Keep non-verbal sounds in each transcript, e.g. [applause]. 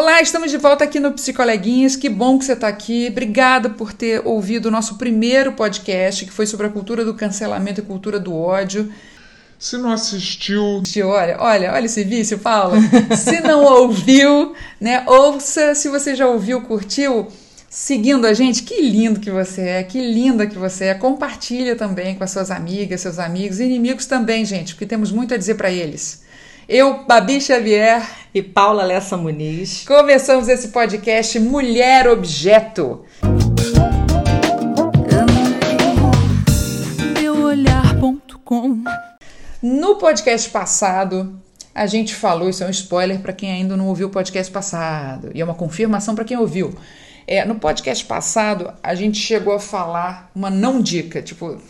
Olá, estamos de volta aqui no Psicoleguinhas. Que bom que você está aqui. Obrigada por ter ouvido o nosso primeiro podcast, que foi sobre a cultura do cancelamento e cultura do ódio. Se não assistiu. Olha, olha, olha esse vício, Paula. Se não ouviu, né? Ouça. Se você já ouviu, curtiu, seguindo a gente, que lindo que você é, que linda que você é. Compartilha também com as suas amigas, seus amigos, inimigos também, gente, porque temos muito a dizer para eles. Eu, Babi Xavier e Paula Lessa Muniz. Começamos esse podcast Mulher Objeto. Meuolhar.com No podcast passado, a gente falou, isso é um spoiler para quem ainda não ouviu o podcast passado, e é uma confirmação para quem ouviu. É, no podcast passado, a gente chegou a falar uma não dica, tipo,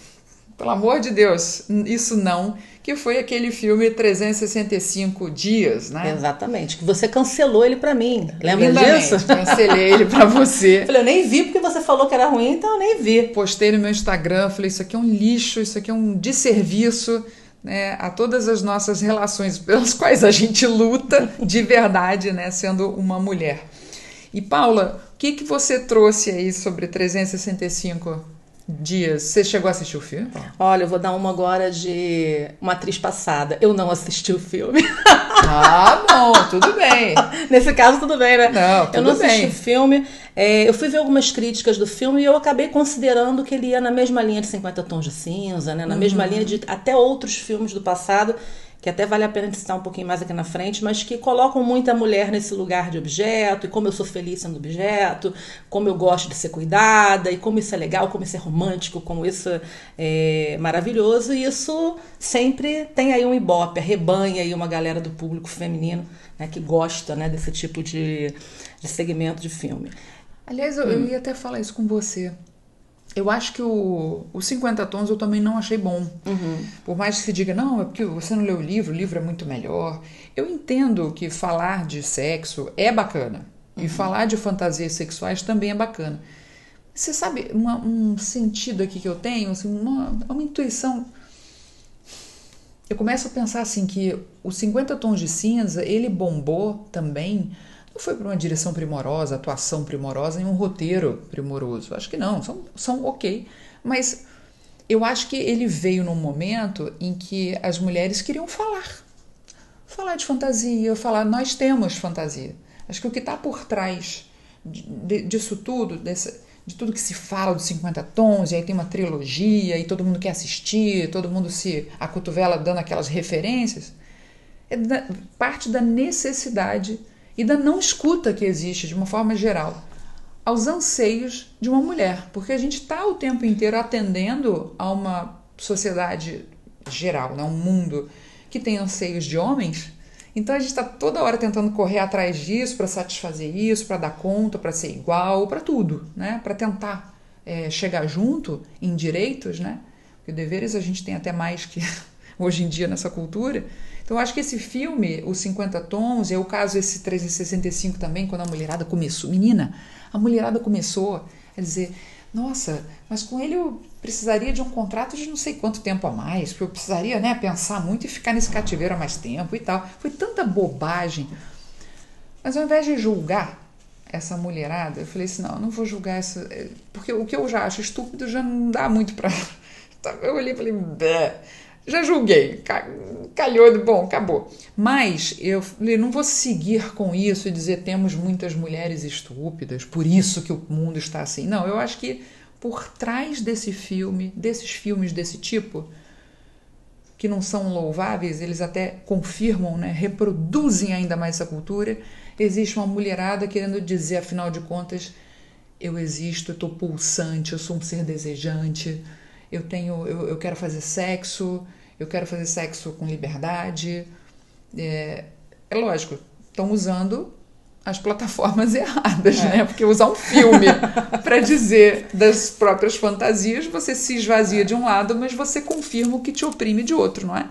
pelo amor de Deus, isso não que foi aquele filme 365 dias, né? Exatamente, que você cancelou ele para mim. Lembra Lindamente, disso? [laughs] Cancelei ele para você. falei, eu nem vi porque você falou que era ruim, então eu nem vi. Postei no meu Instagram, falei, isso aqui é um lixo, isso aqui é um desserviço. Né, a todas as nossas relações pelas [laughs] quais a gente luta de verdade, né, sendo uma mulher. E Paula, o que, que você trouxe aí sobre 365 dias. Você chegou a assistir o filme? Olha, eu vou dar uma agora de uma atriz passada. Eu não assisti o filme. Ah, bom, tudo bem. [laughs] Nesse caso, tudo bem, né? Não, tudo Eu não assisti bem. o filme. É, eu fui ver algumas críticas do filme e eu acabei considerando que ele ia na mesma linha de 50 Tons de Cinza, né? Na Uhum. mesma linha de até outros filmes do passado que até vale a pena de citar um pouquinho mais aqui na frente, mas que colocam muita mulher nesse lugar de objeto, e como eu sou feliz sendo objeto, como eu gosto de ser cuidada, e como isso é legal, como isso é romântico, como isso é maravilhoso, e isso sempre tem aí um ibope, arrebanha aí uma galera do público feminino né, que gosta né, desse tipo de, de segmento de filme. Aliás, eu, eu ia até falar isso com você. Eu acho que o, o 50 Tons eu também não achei bom. Por mais que se diga, não, é porque você não leu o livro, o livro é muito melhor. Eu entendo que falar de sexo é bacana. E falar de fantasias sexuais também é bacana. Você sabe, uma- um sentido aqui que eu tenho, assim, uma, uma intuição. Eu começo a pensar assim que o 50 Tons de Cinza, ele bombou também foi por uma direção primorosa, atuação primorosa e um roteiro primoroso. Acho que não, são, são ok. Mas eu acho que ele veio num momento em que as mulheres queriam falar. Falar de fantasia, falar, nós temos fantasia. Acho que o que está por trás de- de- disso tudo, desse, de tudo que se fala dos 50 tons, e aí tem uma trilogia, e todo mundo quer assistir, todo mundo se acotovela dando aquelas referências, é da- parte da necessidade e da não escuta que existe de uma forma geral aos anseios de uma mulher, porque a gente está o tempo inteiro atendendo a uma sociedade geral, né? um mundo que tem anseios de homens. Então a gente está toda hora tentando correr atrás disso para satisfazer isso, para dar conta, para ser igual, para tudo, né? Para tentar é, chegar junto em direitos, né? Porque deveres a gente tem até mais que [laughs] hoje em dia nessa cultura. Então eu acho que esse filme, os 50 tons, é o caso esse 365 também, quando a mulherada começou, menina, a mulherada começou a dizer, nossa, mas com ele eu precisaria de um contrato de não sei quanto tempo a mais, porque eu precisaria, né, pensar muito e ficar nesse cativeiro há mais tempo e tal. Foi tanta bobagem. Mas ao invés de julgar essa mulherada, eu falei assim, não, eu não vou julgar essa, porque o que eu já acho estúpido já não dá muito pra [laughs] eu olhei e falei, Bé. Já julguei, ca- calhou, bom, acabou. Mas eu falei, não vou seguir com isso e dizer temos muitas mulheres estúpidas, por isso que o mundo está assim. Não, eu acho que por trás desse filme, desses filmes desse tipo, que não são louváveis, eles até confirmam, né, reproduzem ainda mais essa cultura, existe uma mulherada querendo dizer, afinal de contas, eu existo, eu estou pulsante, eu sou um ser desejante, eu tenho, eu, eu quero fazer sexo, eu quero fazer sexo com liberdade. É, é lógico, estão usando as plataformas [laughs] erradas, né? Porque usar um filme [laughs] para dizer das próprias fantasias, você se esvazia de um lado, mas você confirma o que te oprime de outro, não é?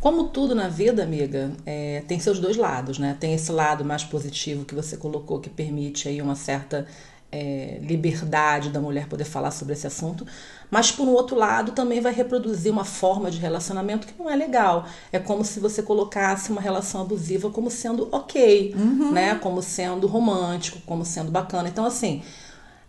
Como tudo na vida, amiga, é, tem seus dois lados, né? Tem esse lado mais positivo que você colocou, que permite aí uma certa é, liberdade da mulher poder falar sobre esse assunto, mas por um outro lado também vai reproduzir uma forma de relacionamento que não é legal. É como se você colocasse uma relação abusiva como sendo ok, uhum. né? Como sendo romântico, como sendo bacana. Então, assim.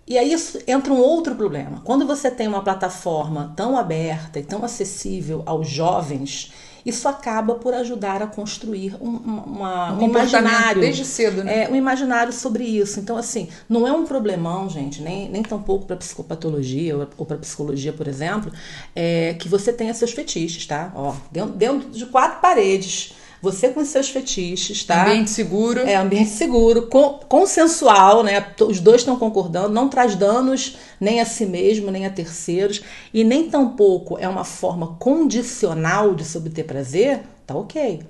E aí entra um outro problema. Quando você tem uma plataforma tão aberta e tão acessível aos jovens, isso acaba por ajudar a construir um, uma, um, um imaginário. Desde cedo, né? É, um imaginário sobre isso. Então, assim, não é um problemão, gente, nem, nem tampouco para psicopatologia ou, ou para psicologia, por exemplo, é, que você tenha seus fetiches, tá? Ó, dentro, dentro de quatro paredes você com seus fetiches, tá? Ambiente seguro. É, ambiente seguro, consensual, né? Os dois estão concordando, não traz danos nem a si mesmo, nem a terceiros, e nem tampouco é uma forma condicional de se obter prazer, tá ok.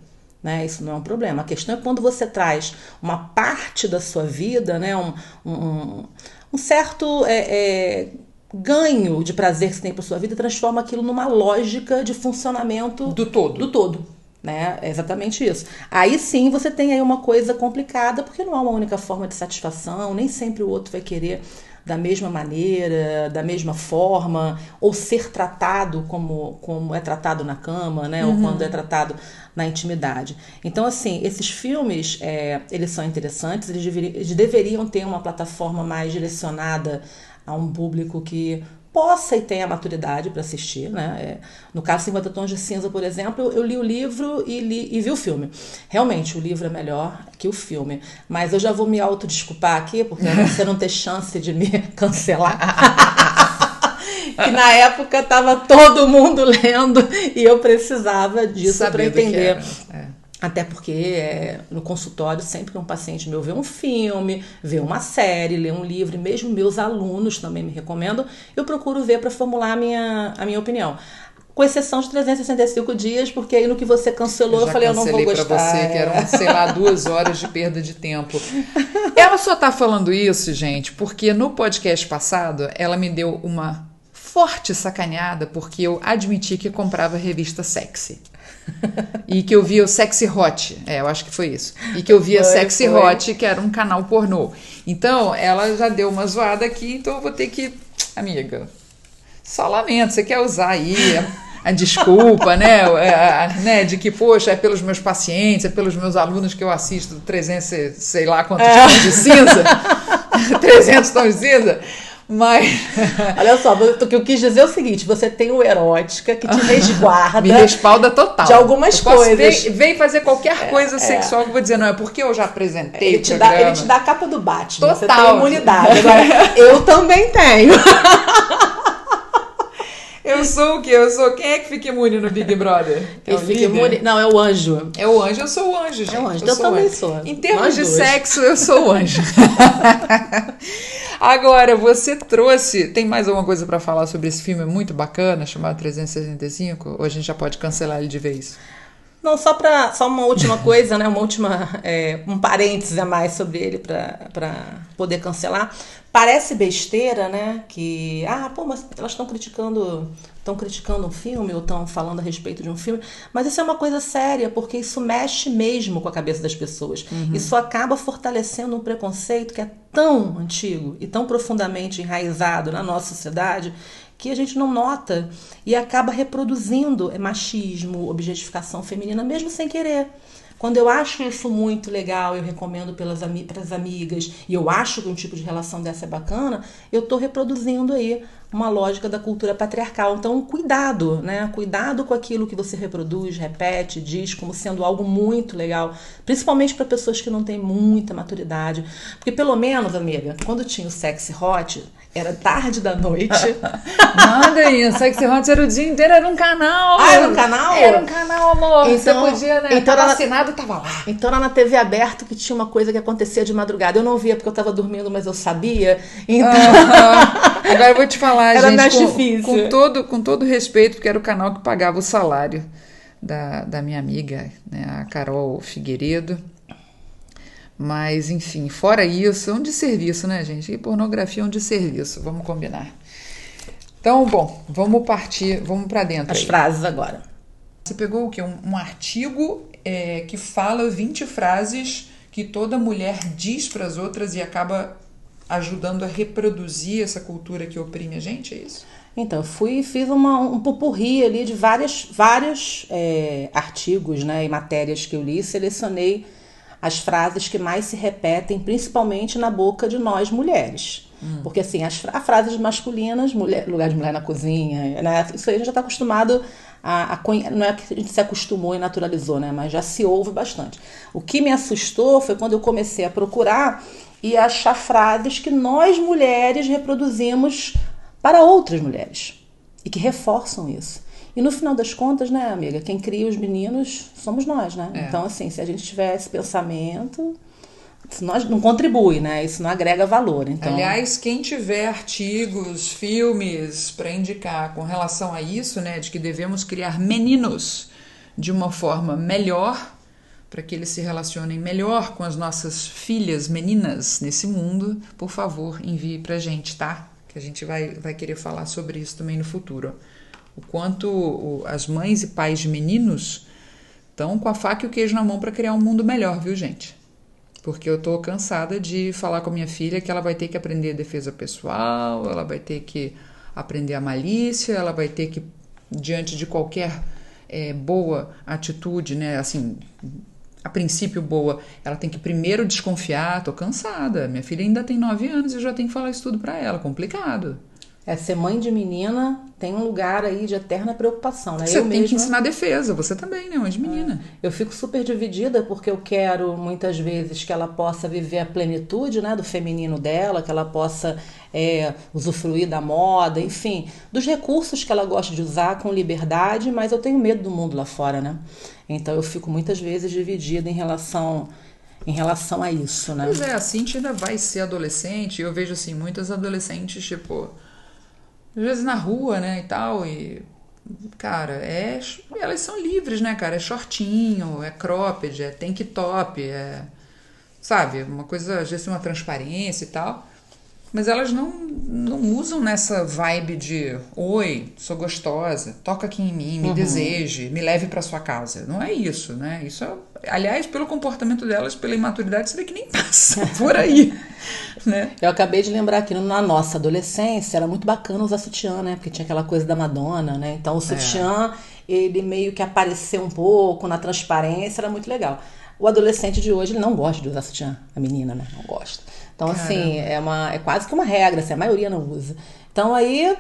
Né? Isso não é um problema. A questão é quando você traz uma parte da sua vida, né? um, um, um certo. É, é, ganho de prazer que você tem para sua vida transforma aquilo numa lógica de funcionamento do todo. Do todo. Né? É exatamente isso. Aí sim você tem aí uma coisa complicada, porque não há uma única forma de satisfação, nem sempre o outro vai querer da mesma maneira, da mesma forma, ou ser tratado como, como é tratado na cama, né? Uhum. Ou quando é tratado na intimidade. Então, assim, esses filmes, é, eles são interessantes, eles deveriam, eles deveriam ter uma plataforma mais direcionada a um público que possa e tenha maturidade para assistir, né? É, no caso 50 Tons de Cinza, por exemplo, eu, li o livro e, li, e vi o filme. Realmente, o livro é melhor que o filme. Mas eu já vou me autodesculpar aqui, porque você não ter chance de me [laughs] cancelar. [laughs] que na época estava todo mundo [laughs] lendo e eu precisava disso para entender. É. Até porque é, no consultório, sempre que um paciente meu vê um filme, vê uma série, lê um livro, e mesmo meus alunos também me recomendam, eu procuro ver para formular a minha, a minha opinião. Com exceção de 365 dias, porque aí no que você cancelou, eu, eu falei, eu não vou gostar. pra você, que eram, sei lá, duas horas de perda de tempo. [laughs] Ela só tá falando isso, gente, porque no podcast passado, ela me deu uma forte sacaneada, porque eu admiti que comprava revista sexy e que eu via o Sexy Hot, é, eu acho que foi isso. E que eu via foi, Sexy foi. Hot, que era um canal pornô. Então, ela já deu uma zoada aqui, então eu vou ter que. Amiga, só lamento, você quer usar aí a, desculpa, né? A, a, né? De que, poxa, é pelos meus pacientes, é pelos meus alunos que eu assisto 300, sei lá quantos é. tons de cinza. [laughs] [laughs] 300 tons de cinza. Mas. [laughs] Olha só, o que eu quis dizer é o seguinte: você tem o erótica que te [laughs] resguarda. Me respalda total. De algumas coisas. Vem fazer qualquer é, coisa é, sexual que eu vou dizer, não, é porque eu já apresentei. Ele, te dá, ele te dá a capa do Batman. Total. Você tem imunidade. Agora, [laughs] eu também tenho. Eu sou o quê? Eu sou. Quem é que fica imune no Big Brother? É o fica imune? Não, é o anjo. É o anjo, eu sou o anjo, gente. É o anjo, eu, eu também anjo. sou. Em termos Nós de dois. sexo, eu sou o anjo. [laughs] Agora, você trouxe. Tem mais alguma coisa para falar sobre esse filme muito bacana, chamado 365? Ou a gente já pode cancelar ele de vez? Não, só para só uma última coisa, né? Uma última é, um parênteses a mais sobre ele para poder cancelar. Parece besteira, né? Que ah, pô, mas elas estão criticando estão criticando um filme ou estão falando a respeito de um filme, mas isso é uma coisa séria, porque isso mexe mesmo com a cabeça das pessoas. Uhum. Isso acaba fortalecendo um preconceito que é tão antigo e tão profundamente enraizado na nossa sociedade que a gente não nota e acaba reproduzindo machismo, objetificação feminina, mesmo sem querer. Quando eu acho isso muito legal, eu recomendo pelas as amigas, e eu acho que um tipo de relação dessa é bacana, eu estou reproduzindo aí uma lógica da cultura patriarcal. Então, cuidado, né? Cuidado com aquilo que você reproduz, repete, diz como sendo algo muito legal, principalmente para pessoas que não têm muita maturidade. Porque, pelo menos, amiga, quando tinha o sexy hot, era tarde da noite. [laughs] Nada aí, Sexy Hot era o dia inteiro, era um canal. Ah, era um canal? Era um canal, amor. Então, Você podia, né? Então tava assinado, tava lá. Então era na TV aberta que tinha uma coisa que acontecia de madrugada. Eu não via porque eu tava dormindo, mas eu sabia. Então. [laughs] Agora eu vou te falar, era gente. Mais com, difícil. Com todo, com todo respeito, porque era o canal que pagava o salário da, da minha amiga, né, a Carol Figueiredo. Mas, enfim, fora isso, é um desserviço, né, gente? E pornografia é um desserviço, vamos combinar. Então, bom, vamos partir, vamos para dentro. As aí. frases agora. Você pegou o quê? Um, um artigo é, que fala 20 frases que toda mulher diz para as outras e acaba ajudando a reproduzir essa cultura que oprime a gente, é isso? Então, eu fui e fiz uma, um pupurri ali de várias, vários é, artigos né, e matérias que eu li, selecionei as frases que mais se repetem, principalmente na boca de nós mulheres. Hum. Porque assim, as a frases masculinas, mulher, lugar de mulher na cozinha, né? Isso aí a gente já está acostumado a, a, Não é que a gente se acostumou e naturalizou, né? Mas já se ouve bastante. O que me assustou foi quando eu comecei a procurar e achar frases que nós mulheres reproduzimos para outras mulheres e que reforçam isso. E no final das contas, né, amiga, quem cria os meninos somos nós, né? É. Então, assim, se a gente tiver esse pensamento, isso não, não contribui, né? Isso não agrega valor. Então... Aliás, quem tiver artigos, filmes para indicar com relação a isso, né, de que devemos criar meninos de uma forma melhor, para que eles se relacionem melhor com as nossas filhas meninas nesse mundo, por favor, envie para gente, tá? Que a gente vai, vai querer falar sobre isso também no futuro. O quanto as mães e pais de meninos estão com a faca e o queijo na mão para criar um mundo melhor, viu, gente? Porque eu tô cansada de falar com a minha filha que ela vai ter que aprender defesa pessoal, ela vai ter que aprender a malícia, ela vai ter que, diante de qualquer é, boa atitude, né, assim, a princípio boa, ela tem que primeiro desconfiar, tô cansada, minha filha ainda tem nove anos e eu já tenho que falar isso tudo para ela, complicado. É, ser mãe de menina tem um lugar aí de eterna preocupação, né? Você eu tem mesma... que ensinar defesa, você também, né? Mãe de menina. É. Eu fico super dividida porque eu quero muitas vezes que ela possa viver a plenitude, né? Do feminino dela, que ela possa é, usufruir da moda, enfim, dos recursos que ela gosta de usar com liberdade, mas eu tenho medo do mundo lá fora, né? Então eu fico muitas vezes dividida em relação em relação a isso, né? Pois é, a Cintia ainda vai ser adolescente, eu vejo assim, muitas adolescentes, tipo, às vezes na rua, né, e tal, e cara, é elas são livres, né, cara? É shortinho, é cropped, é tank top, é sabe, uma coisa, às vezes uma transparência e tal. Mas elas não, não usam nessa vibe de oi, sou gostosa, toca aqui em mim, me uhum. deseje, me leve para sua casa. Não é isso, né? Isso é, aliás, pelo comportamento delas, pela imaturidade, você vê que nem passa [laughs] por aí. né? Eu acabei de lembrar que na nossa adolescência era muito bacana usar sutiã, né? Porque tinha aquela coisa da Madonna, né? Então o sutiã, é. ele meio que apareceu um pouco na transparência, era muito legal. O adolescente de hoje, ele não gosta de usar sutiã, a menina, né? Não gosta. Então, assim, Caramba. assim, é, uma, é quase que uma regra, assim, a maioria não usa. Então, aí,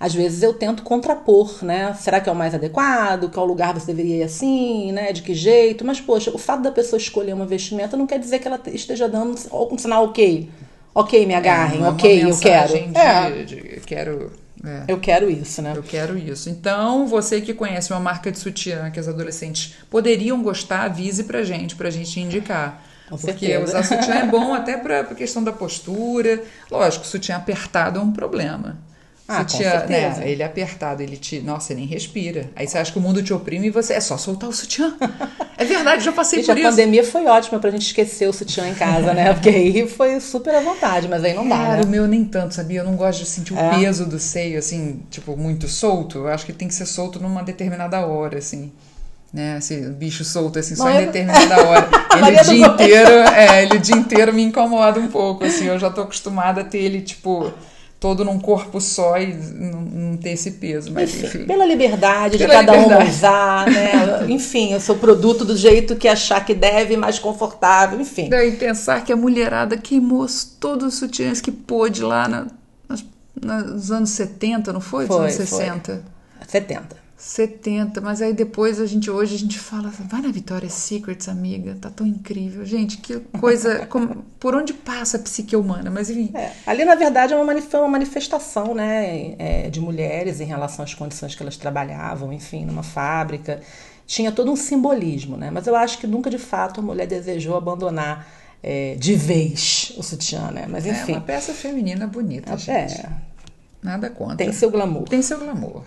às vezes eu tento contrapor, né? Será que é o mais adequado? Qual lugar você deveria ir assim, né? De que jeito? Mas, poxa, o fato da pessoa escolher uma vestimenta não quer dizer que ela esteja dando um sinal ok. Ok, me agarrem, é, ok, eu quero. De, é. de, quero é. Eu quero isso, né? Eu quero isso. Então, você que conhece uma marca de sutiã que as adolescentes poderiam gostar, avise pra gente, pra gente indicar. Com Porque certeza. usar sutiã é bom até para a questão da postura. Lógico, sutiã apertado é um problema. Ah, sutiã, né, ele é apertado, ele te. Nossa, você nem respira. Aí você acha que o mundo te oprime e você. É só soltar o sutiã. É verdade, já passei gente, por a isso. A pandemia foi ótima pra gente esquecer o sutiã em casa, né? Porque aí foi super à vontade, mas aí não dá. Cara, né? o meu nem tanto, sabia? Eu não gosto de sentir o é. peso do seio, assim, tipo, muito solto. Eu acho que tem que ser solto numa determinada hora, assim né? Esse bicho solto assim, só em determinada [laughs] hora. Ele o dia inteiro, é, ele o dia inteiro me incomoda um pouco, assim, eu já tô acostumada a ter ele, tipo, todo num corpo só e não, não ter esse peso, mas enfim. Pela liberdade Pela de cada liberdade. um usar, né? [laughs] enfim, eu sou produto do jeito que achar que deve, mais confortável, enfim. E pensar que a mulherada queimou todos os sutiãs que pôde lá na, nas, nos anos 70, não foi? Foi, anos 60? Foi. 70. 70, mas aí depois a gente hoje a gente fala, vai na Victoria's Secrets, amiga, tá tão incrível. Gente, que coisa, [laughs] como, por onde passa a psique humana, mas enfim. É, ali na verdade é uma, uma manifestação, né, é, de mulheres em relação às condições que elas trabalhavam, enfim, numa fábrica. Tinha todo um simbolismo, né, mas eu acho que nunca de fato a mulher desejou abandonar é, de vez o sutiã, né, mas enfim. É uma peça feminina bonita, é, gente. É. Nada contra. Tem seu glamour. Tem seu glamour.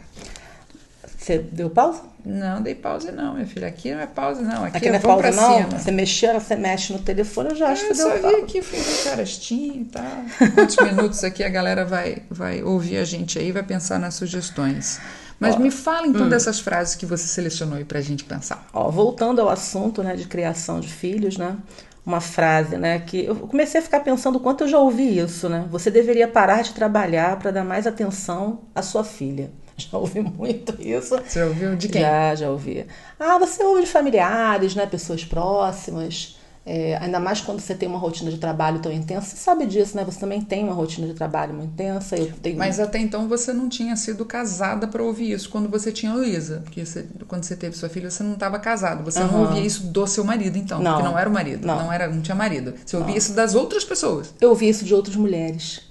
Você deu pausa? Não, dei pausa não, minha filha. Aqui não é pausa, não. Aqui, aqui não é pausa, não? Cima. Você mexeu, você mexe no telefone, eu já acho é, que deu pausa. Eu só vi aqui, fui ver carestinho e tá. Quantos [laughs] minutos aqui a galera vai, vai ouvir a gente aí vai pensar nas sugestões. Mas Ó, me fala então hum. dessas frases que você selecionou aí pra gente pensar. Ó, voltando ao assunto né, de criação de filhos, né? uma frase, né? Que eu comecei a ficar pensando o quanto eu já ouvi isso, né? Você deveria parar de trabalhar para dar mais atenção à sua filha. [laughs] Já ouvi muito isso. Você ouviu de quem? Já, já ouvi. Ah, você ouve de familiares, né? Pessoas próximas. É, ainda mais quando você tem uma rotina de trabalho tão intensa, você sabe disso, né? Você também tem uma rotina de trabalho muito intensa. Eu tenho... Mas até então você não tinha sido casada para ouvir isso quando você tinha Luísa. Porque você, quando você teve sua filha, você não estava casado. Você uhum. não ouvia isso do seu marido, então. Não, porque não era o marido. Não, não, era, não tinha marido. Você ouvia não. isso das outras pessoas. Eu ouvia isso de outras mulheres.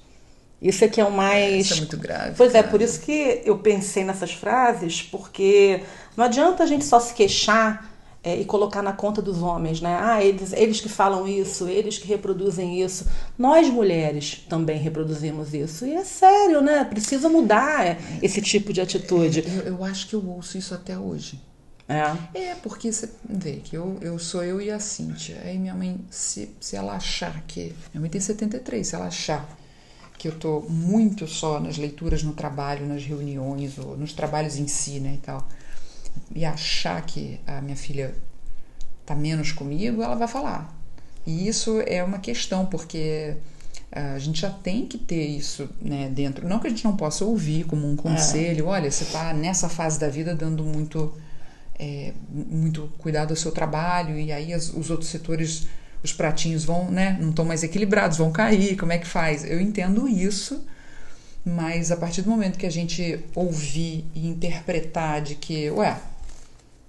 Isso é que é o mais. Isso é muito grave. Pois é, por isso que eu pensei nessas frases, porque não adianta a gente só se queixar é, e colocar na conta dos homens, né? Ah, eles, eles que falam isso, eles que reproduzem isso. Nós mulheres também reproduzimos isso. E é sério, né? Precisa mudar esse tipo de atitude. Eu, eu acho que eu ouço isso até hoje. É. É, porque você vê que eu, eu sou eu e a Cíntia. Aí minha mãe, se, se ela achar que. Minha mãe tem 73, se ela achar que eu tô muito só nas leituras no trabalho, nas reuniões, ou nos trabalhos em si, né, e tal e achar que a minha filha está menos comigo, ela vai falar. E isso é uma questão, porque a gente já tem que ter isso né, dentro. Não que a gente não possa ouvir como um conselho, é. olha, você está nessa fase da vida dando muito, é, muito cuidado ao seu trabalho, e aí as, os outros setores, os pratinhos vão, né, não estão mais equilibrados, vão cair, como é que faz? Eu entendo isso mas a partir do momento que a gente ouvir e interpretar de que, ué,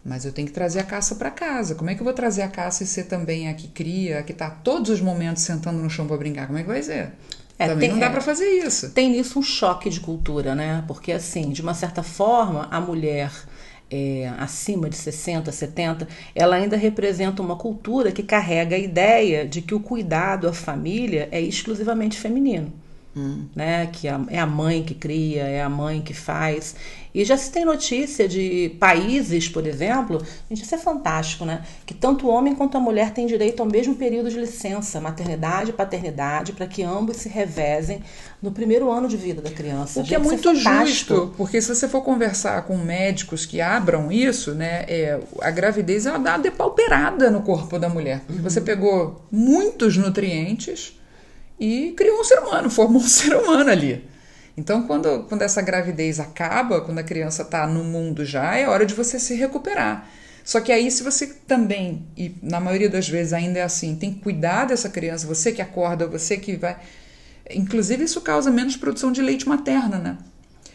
mas eu tenho que trazer a caça para casa. Como é que eu vou trazer a caça e ser também a que cria, a que está todos os momentos sentando no chão para brincar? Como é que vai ser? É, também tem, não dá é, para fazer isso. Tem nisso um choque de cultura, né? Porque, assim, de uma certa forma, a mulher é, acima de 60, 70, ela ainda representa uma cultura que carrega a ideia de que o cuidado à família é exclusivamente feminino. Hum. Né, que é a mãe que cria, é a mãe que faz. E já se tem notícia de países, por exemplo, gente, isso é fantástico, né? Que tanto o homem quanto a mulher têm direito ao mesmo período de licença, maternidade e paternidade, para que ambos se revezem no primeiro ano de vida da criança. O que é é muito é justo, porque se você for conversar com médicos que abram isso, né, é, a gravidez ela dá uma depauperada no corpo da mulher. Uhum. Você pegou muitos nutrientes e criou um ser humano, formou um [laughs] ser humano ali. Então, quando, quando essa gravidez acaba, quando a criança está no mundo já, é hora de você se recuperar. Só que aí, se você também, e na maioria das vezes ainda é assim, tem que cuidar dessa criança, você que acorda, você que vai. Inclusive, isso causa menos produção de leite materno, né?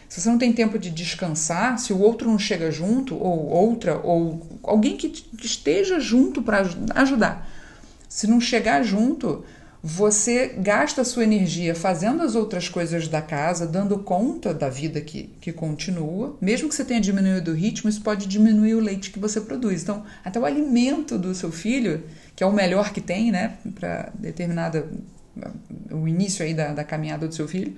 Se você não tem tempo de descansar, se o outro não chega junto, ou outra, ou alguém que esteja junto para ajudar, se não chegar junto, você gasta sua energia fazendo as outras coisas da casa, dando conta da vida que, que continua. Mesmo que você tenha diminuído o ritmo, isso pode diminuir o leite que você produz. Então, até o alimento do seu filho, que é o melhor que tem, né, para determinada. o início aí da, da caminhada do seu filho,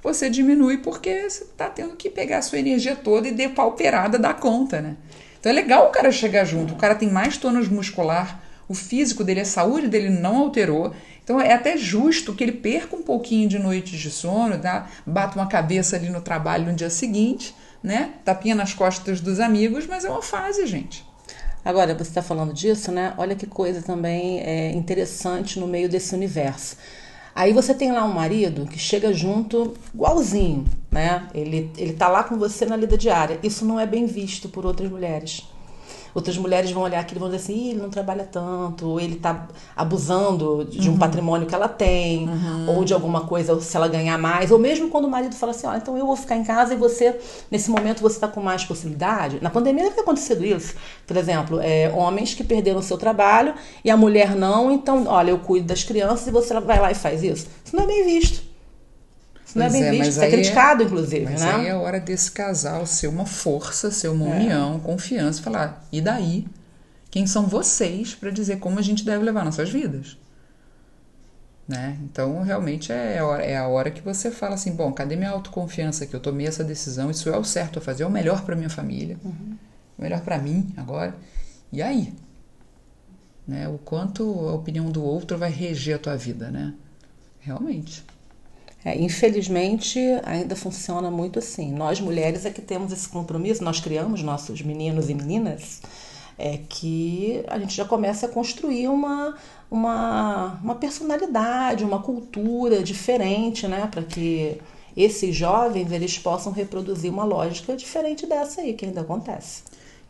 você diminui porque você está tendo que pegar a sua energia toda e depauperada da conta, né? Então é legal o cara chegar junto, o cara tem mais tônus muscular, o físico dele, a saúde dele não alterou, então é até justo que ele perca um pouquinho de noites de sono, tá? bata uma cabeça ali no trabalho no dia seguinte, né? Tapinha nas costas dos amigos, mas é uma fase, gente. Agora, você está falando disso, né? Olha que coisa também é interessante no meio desse universo. Aí você tem lá um marido que chega junto igualzinho, né? Ele, ele tá lá com você na lida diária. Isso não é bem visto por outras mulheres. Outras mulheres vão olhar aquilo e vão dizer assim, ele não trabalha tanto, ou ele está abusando de um uhum. patrimônio que ela tem, uhum. ou de alguma coisa, se ela ganhar mais, ou mesmo quando o marido fala assim, ó, então eu vou ficar em casa e você, nesse momento, você está com mais possibilidade. Na pandemia deve ter acontecido isso. Por exemplo, é, homens que perderam o seu trabalho e a mulher não, então, olha, eu cuido das crianças e você vai lá e faz isso. Isso não é bem visto. Isso não é bem é, visto, isso é criticado, inclusive, mas né? aí é hora desse casal ser uma força, ser uma é. união, confiança, falar, e daí? Quem são vocês para dizer como a gente deve levar nossas vidas? Né? Então, realmente é, é a hora que você fala assim: bom, cadê minha autoconfiança que eu tomei essa decisão? Isso é o certo a fazer, é o melhor para minha família, uhum. o melhor para mim agora. E aí? Né? O quanto a opinião do outro vai reger a tua vida, né? Realmente. É, infelizmente, ainda funciona muito assim. Nós mulheres é que temos esse compromisso, nós criamos nossos meninos e meninas é que a gente já começa a construir uma, uma, uma personalidade, uma cultura diferente, né? Para que esses jovens eles possam reproduzir uma lógica diferente dessa aí que ainda acontece.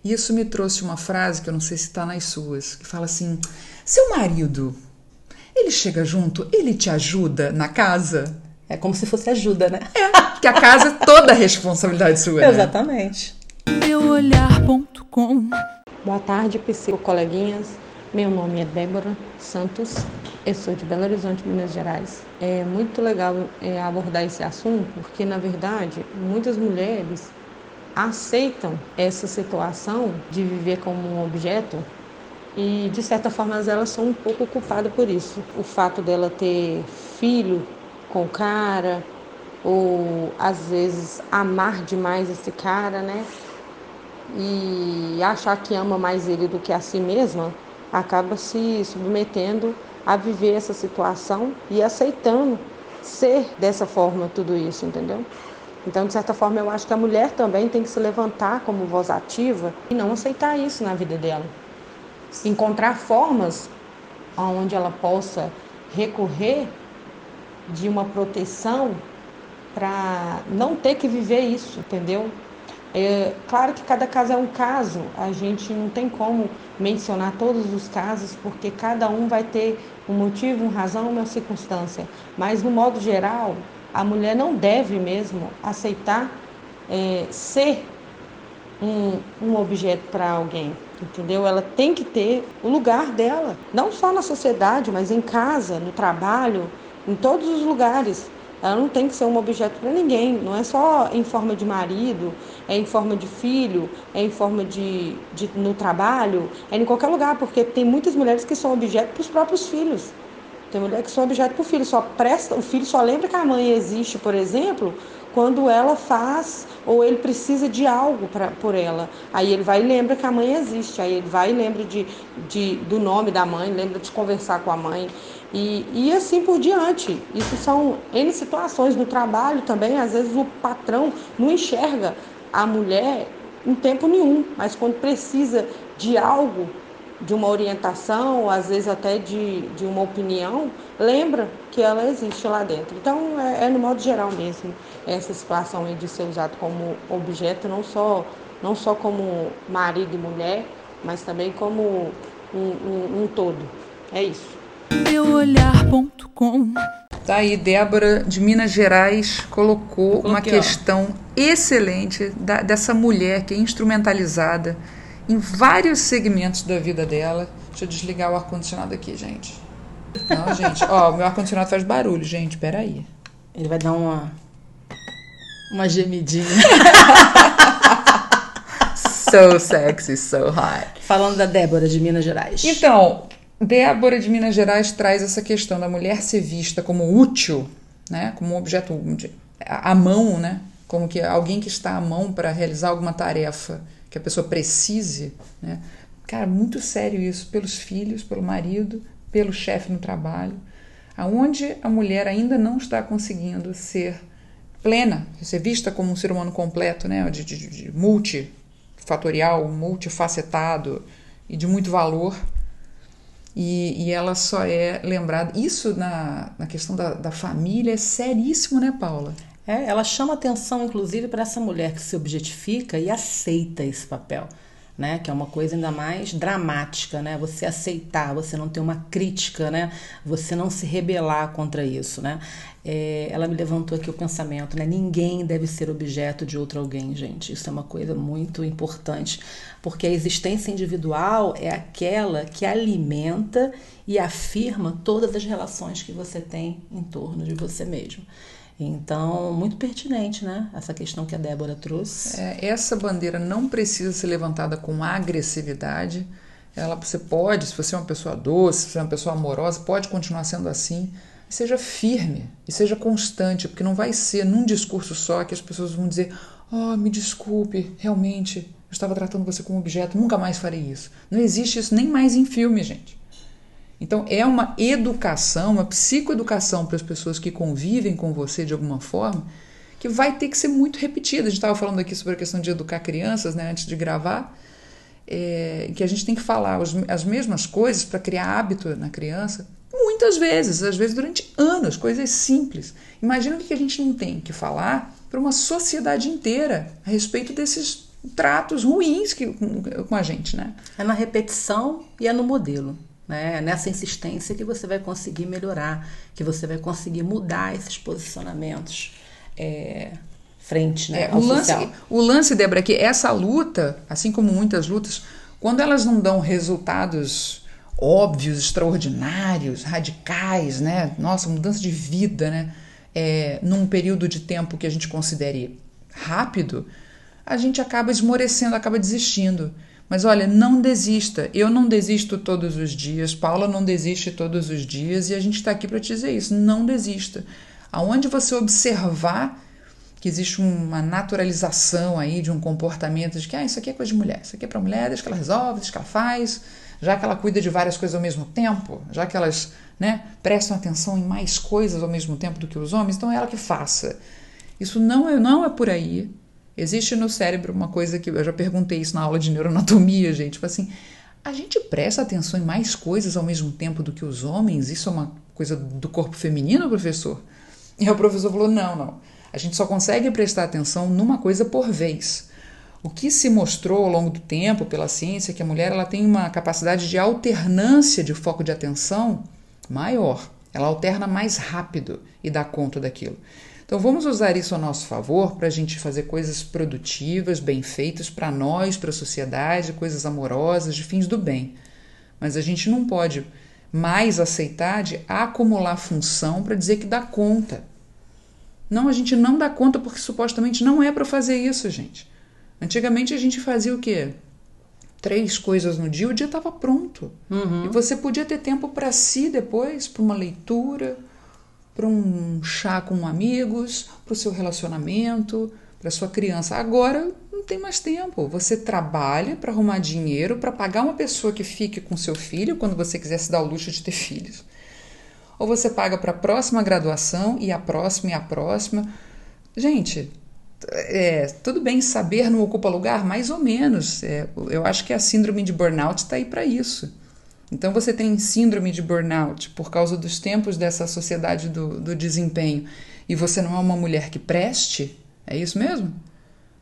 Isso me trouxe uma frase que eu não sei se está nas suas, que fala assim: seu marido, ele chega junto, ele te ajuda na casa? É como se fosse ajuda, né? É, que a casa é toda a responsabilidade sua. Né? Exatamente. Meuolhar.com Boa tarde, psicocoleguinhas. Meu nome é Débora Santos, eu sou de Belo Horizonte, Minas Gerais. É muito legal é, abordar esse assunto, porque na verdade muitas mulheres aceitam essa situação de viver como um objeto e de certa forma elas são um pouco culpadas por isso. O fato dela ter filho com o cara ou às vezes amar demais esse cara, né? E achar que ama mais ele do que a si mesma, acaba se submetendo a viver essa situação e aceitando ser dessa forma tudo isso, entendeu? Então, de certa forma, eu acho que a mulher também tem que se levantar como voz ativa e não aceitar isso na vida dela. Encontrar formas onde ela possa recorrer de uma proteção para não ter que viver isso, entendeu? É, claro que cada caso é um caso, a gente não tem como mencionar todos os casos, porque cada um vai ter um motivo, uma razão, uma circunstância. Mas, no modo geral, a mulher não deve mesmo aceitar é, ser um, um objeto para alguém, entendeu? Ela tem que ter o lugar dela, não só na sociedade, mas em casa, no trabalho, em todos os lugares. Ela não tem que ser um objeto para ninguém, não é só em forma de marido, é em forma de filho, é em forma de, de no trabalho, é em qualquer lugar, porque tem muitas mulheres que são objeto para os próprios filhos. Tem mulher que são objeto para o filho, só presta, o filho só lembra que a mãe existe, por exemplo, quando ela faz ou ele precisa de algo pra, por ela. Aí ele vai e lembra que a mãe existe, aí ele vai e lembra de, de, do nome da mãe, lembra de conversar com a mãe. E, e assim por diante. Isso são N situações no trabalho também. Às vezes o patrão não enxerga a mulher em tempo nenhum, mas quando precisa de algo, de uma orientação, às vezes até de, de uma opinião, lembra que ela existe lá dentro. Então, é, é no modo geral mesmo, essa situação de ser usado como objeto, não só, não só como marido e mulher, mas também como um, um, um todo. É isso meuolhar.com. Tá aí, Débora de Minas Gerais colocou uma questão ó. excelente da, dessa mulher que é instrumentalizada em vários segmentos da vida dela. Deixa eu desligar o ar-condicionado aqui, gente. Não, gente, ó, meu ar-condicionado faz barulho, gente, peraí. Ele vai dar uma. Uma gemidinha. [laughs] so sexy, so hot. Falando da Débora de Minas Gerais. Então, Débora de Minas Gerais traz essa questão da mulher ser vista como útil, né, como um objeto à mão, né, como que alguém que está à mão para realizar alguma tarefa que a pessoa precise, né. Cara, muito sério isso pelos filhos, pelo marido, pelo chefe no trabalho, aonde a mulher ainda não está conseguindo ser plena, ser vista como um ser humano completo, né, de, de, de multifatorial, multifacetado e de muito valor e, e ela só é lembrada. Isso na, na questão da, da família é seríssimo, né, Paula? É, ela chama atenção, inclusive, para essa mulher que se objetifica e aceita esse papel. Né, que é uma coisa ainda mais dramática, né? Você aceitar, você não ter uma crítica, né? Você não se rebelar contra isso, né? É, ela me levantou aqui o pensamento, né? Ninguém deve ser objeto de outro alguém, gente. Isso é uma coisa muito importante porque a existência individual é aquela que alimenta e afirma todas as relações que você tem em torno de você mesmo. Então, muito pertinente, né? Essa questão que a Débora trouxe. É, essa bandeira não precisa ser levantada com agressividade. Ela, você pode, se você é uma pessoa doce, se você é uma pessoa amorosa, pode continuar sendo assim. Seja firme e seja constante, porque não vai ser num discurso só que as pessoas vão dizer: Oh, me desculpe, realmente eu estava tratando você como objeto, nunca mais farei isso. Não existe isso nem mais em filme, gente. Então é uma educação, uma psicoeducação para as pessoas que convivem com você de alguma forma, que vai ter que ser muito repetida. A gente estava falando aqui sobre a questão de educar crianças, né, antes de gravar. é, que a gente tem que falar os, as mesmas coisas para criar hábito na criança, muitas vezes, às vezes durante anos, coisas simples. Imagina o que a gente não tem que falar para uma sociedade inteira a respeito desses tratos ruins que, com a gente, né? É na repetição e é no modelo. Né? É nessa insistência que você vai conseguir melhorar, que você vai conseguir mudar esses posicionamentos é, frente né, é, o, lance, o lance, Débora, é que essa luta, assim como muitas lutas, quando elas não dão resultados óbvios, extraordinários, radicais, né? Nossa, mudança de vida, né? É, num período de tempo que a gente considere rápido, a gente acaba esmorecendo, acaba desistindo. Mas olha, não desista. Eu não desisto todos os dias, Paula não desiste todos os dias e a gente está aqui para te dizer isso. Não desista. Aonde você observar que existe uma naturalização aí de um comportamento de que ah, isso aqui é coisa de mulher, isso aqui é para mulher, deixa que ela resolve, deixa que ela faz, já que ela cuida de várias coisas ao mesmo tempo, já que elas né, prestam atenção em mais coisas ao mesmo tempo do que os homens, então é ela que faça. Isso não é, não é por aí. Existe no cérebro uma coisa que eu já perguntei isso na aula de neuroanatomia, gente, tipo assim, a gente presta atenção em mais coisas ao mesmo tempo do que os homens? Isso é uma coisa do corpo feminino, professor? E o professor falou: não, não. A gente só consegue prestar atenção numa coisa por vez. O que se mostrou ao longo do tempo pela ciência é que a mulher ela tem uma capacidade de alternância de foco de atenção maior. Ela alterna mais rápido e dá conta daquilo. Então vamos usar isso a nosso favor para a gente fazer coisas produtivas, bem feitas para nós, para a sociedade, coisas amorosas, de fins do bem. Mas a gente não pode mais aceitar de acumular função para dizer que dá conta. Não, a gente não dá conta porque supostamente não é para fazer isso, gente. Antigamente a gente fazia o quê? Três coisas no dia, o dia estava pronto. Uhum. E você podia ter tempo para si depois, para uma leitura, para um chá com amigos, para o seu relacionamento, para sua criança. Agora não tem mais tempo. Você trabalha para arrumar dinheiro para pagar uma pessoa que fique com seu filho quando você quiser se dar o luxo de ter filhos ou você paga para a próxima graduação e a próxima e a próxima. Gente, é, tudo bem saber não ocupa lugar, mais ou menos. É, eu acho que a síndrome de burnout está aí para isso. Então você tem síndrome de burnout por causa dos tempos dessa sociedade do, do desempenho e você não é uma mulher que preste? É isso mesmo?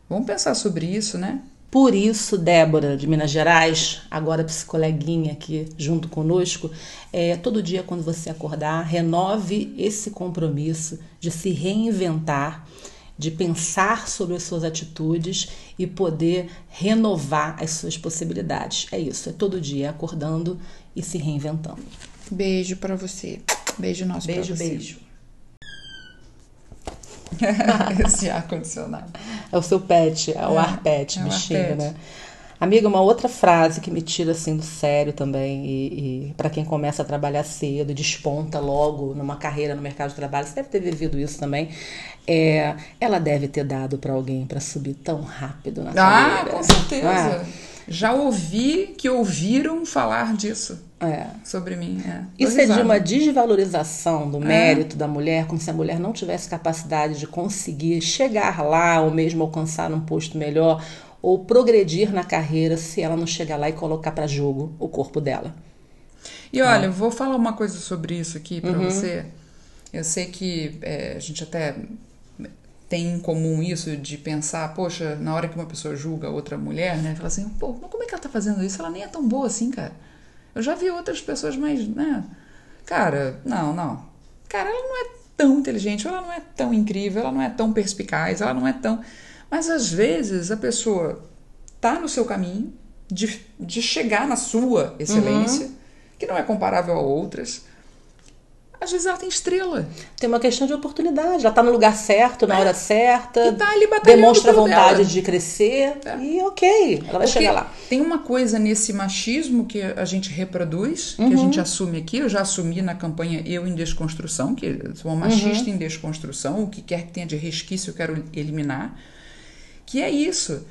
Vamos pensar sobre isso, né? Por isso, Débora, de Minas Gerais, agora psicoleguinha aqui junto conosco, é, todo dia quando você acordar, renove esse compromisso de se reinventar, de pensar sobre as suas atitudes e poder renovar as suas possibilidades. É isso, é todo dia acordando e se reinventando. Beijo para você. Beijo nosso Beijo, pra você. beijo. [laughs] Esse ar condicionado. É o seu pet, é, o É, ar pet, é bichinho, né? Amiga, uma outra frase que me tira assim do sério também, e, e para quem começa a trabalhar cedo, e desponta logo numa carreira no mercado de trabalho, você deve ter vivido isso também. É, ela deve ter dado para alguém para subir tão rápido na Ah, carreira. com certeza. É? Já ouvi que ouviram falar disso É. sobre mim. É. Isso é de risada. uma desvalorização do mérito da mulher, como se a mulher não tivesse capacidade de conseguir chegar lá ou mesmo alcançar um posto melhor ou progredir na carreira se ela não chegar lá e colocar para jogo o corpo dela. E olha, eu vou falar uma coisa sobre isso aqui Uhum. pra você. Eu sei que é, a gente até tem em comum isso de pensar, poxa, na hora que uma pessoa julga outra mulher, né? Fala assim, pô, mas como é que ela tá fazendo isso? Ela nem é tão boa assim, cara. Eu já vi outras pessoas mais, né? Cara, não, não. Cara, ela não é tão inteligente, ela não é tão incrível, ela não é tão perspicaz, ela não é tão. Mas às vezes a pessoa tá no seu caminho de, de chegar na sua excelência, que não é comparável a outras. Às vezes ela tem estrela. Tem uma questão de oportunidade. Ela tá no lugar certo, na hora certa. É. E tá ali demonstra vontade dela. de crescer. É. E ok, ela vai Porque chegar lá. Tem uma coisa nesse machismo que a gente reproduz, que Uhum. a gente assume aqui. Eu já assumi na campanha Eu em Desconstrução, que sou uma machista Uhum. em desconstrução. O que quer que tenha de resquício eu quero eliminar. Que é isso.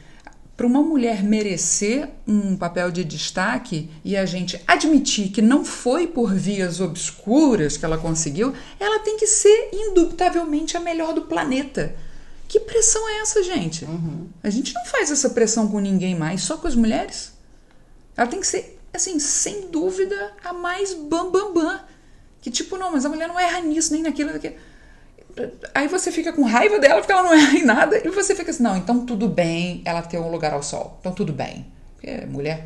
Para uma mulher merecer um papel de destaque e a gente admitir que não foi por vias obscuras que ela conseguiu, ela tem que ser indubitavelmente a melhor do planeta. Que pressão é essa, gente? A gente não faz essa pressão com ninguém mais, só com as mulheres. Ela tem que ser, assim, sem dúvida, a mais bam bam bam. Que tipo, não, mas a mulher não erra nisso, nem naquilo, naquilo. Aí você fica com raiva dela porque ela não [laughs] erra em nada. E você fica assim, não, então tudo bem ela ter um lugar ao sol. Então tudo bem. Porque mulher.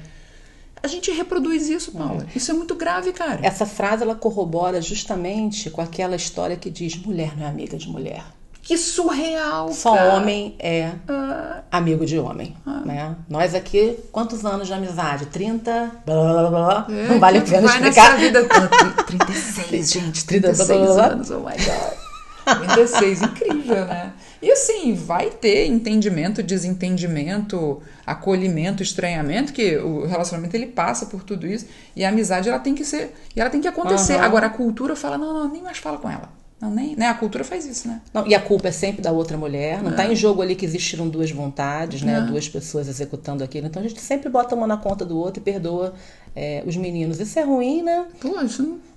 A gente reproduz isso, Paula. Isso é muito grave, cara. Essa frase ela corrobora justamente com aquela história que diz mulher não é amiga de mulher. Que surreal, Só cara. homem é Ah, amigo de homem, né? Nós aqui, quantos anos de amizade? 30? Blá, blá, blá, é, não vale a pena vai explicar. nessa vida. Ah, [laughs] 36, gente. 36 blá, blá, blá. anos, oh my God. 36, incrível, né? E assim, vai ter entendimento, desentendimento, acolhimento, estranhamento, que o relacionamento ele passa por tudo isso. E a amizade ela tem que ser, e ela tem que acontecer. Aham. Agora a cultura fala: não, não, nem mais fala com ela. Não, nem, né? A cultura faz isso, né? Não, e a culpa é sempre da outra mulher. Não está em jogo ali que existiram duas vontades, né? É. Duas pessoas executando aquilo. Então a gente sempre bota uma na conta do outro e perdoa é, os meninos. Isso é ruim, né?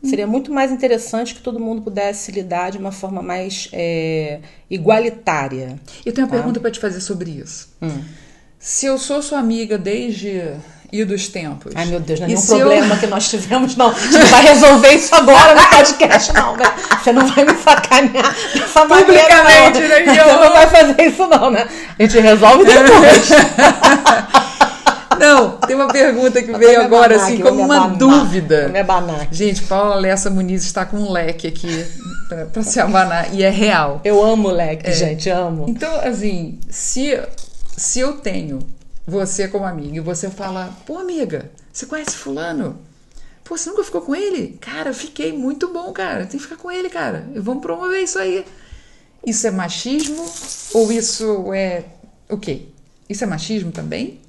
Não. Seria muito mais interessante que todo mundo pudesse lidar de uma forma mais é, igualitária. Eu tenho uma pergunta pra te fazer sobre isso. Hum. Se eu sou sua amiga desde idos tempos. Ai, meu Deus, não é e nenhum se eu- problema que nós tivemos, não. A gente não vai resolver isso agora no podcast, não, né? Você não vai me sacanear dessa maneira, Publicamente, não. né, Você Guilherme? não vai fazer isso, não, né? A gente resolve depois. [laughs] Não, tem uma pergunta que veio agora, abanar assim, como uma abanar. dúvida. Me abanar. Gente, Paula Lessa Muniz está com um leque aqui pra, pra se abanar, e é real. Eu amo leque, É. gente, amo. Então, assim, se, se eu tenho você como amiga e você fala, pô, amiga, você conhece fulano? Pô, você nunca ficou com ele? Cara, fiquei muito bom, cara. Tem que ficar com ele, cara. Vamos promover isso aí. Isso é machismo ou isso é o quê? Isso é machismo também?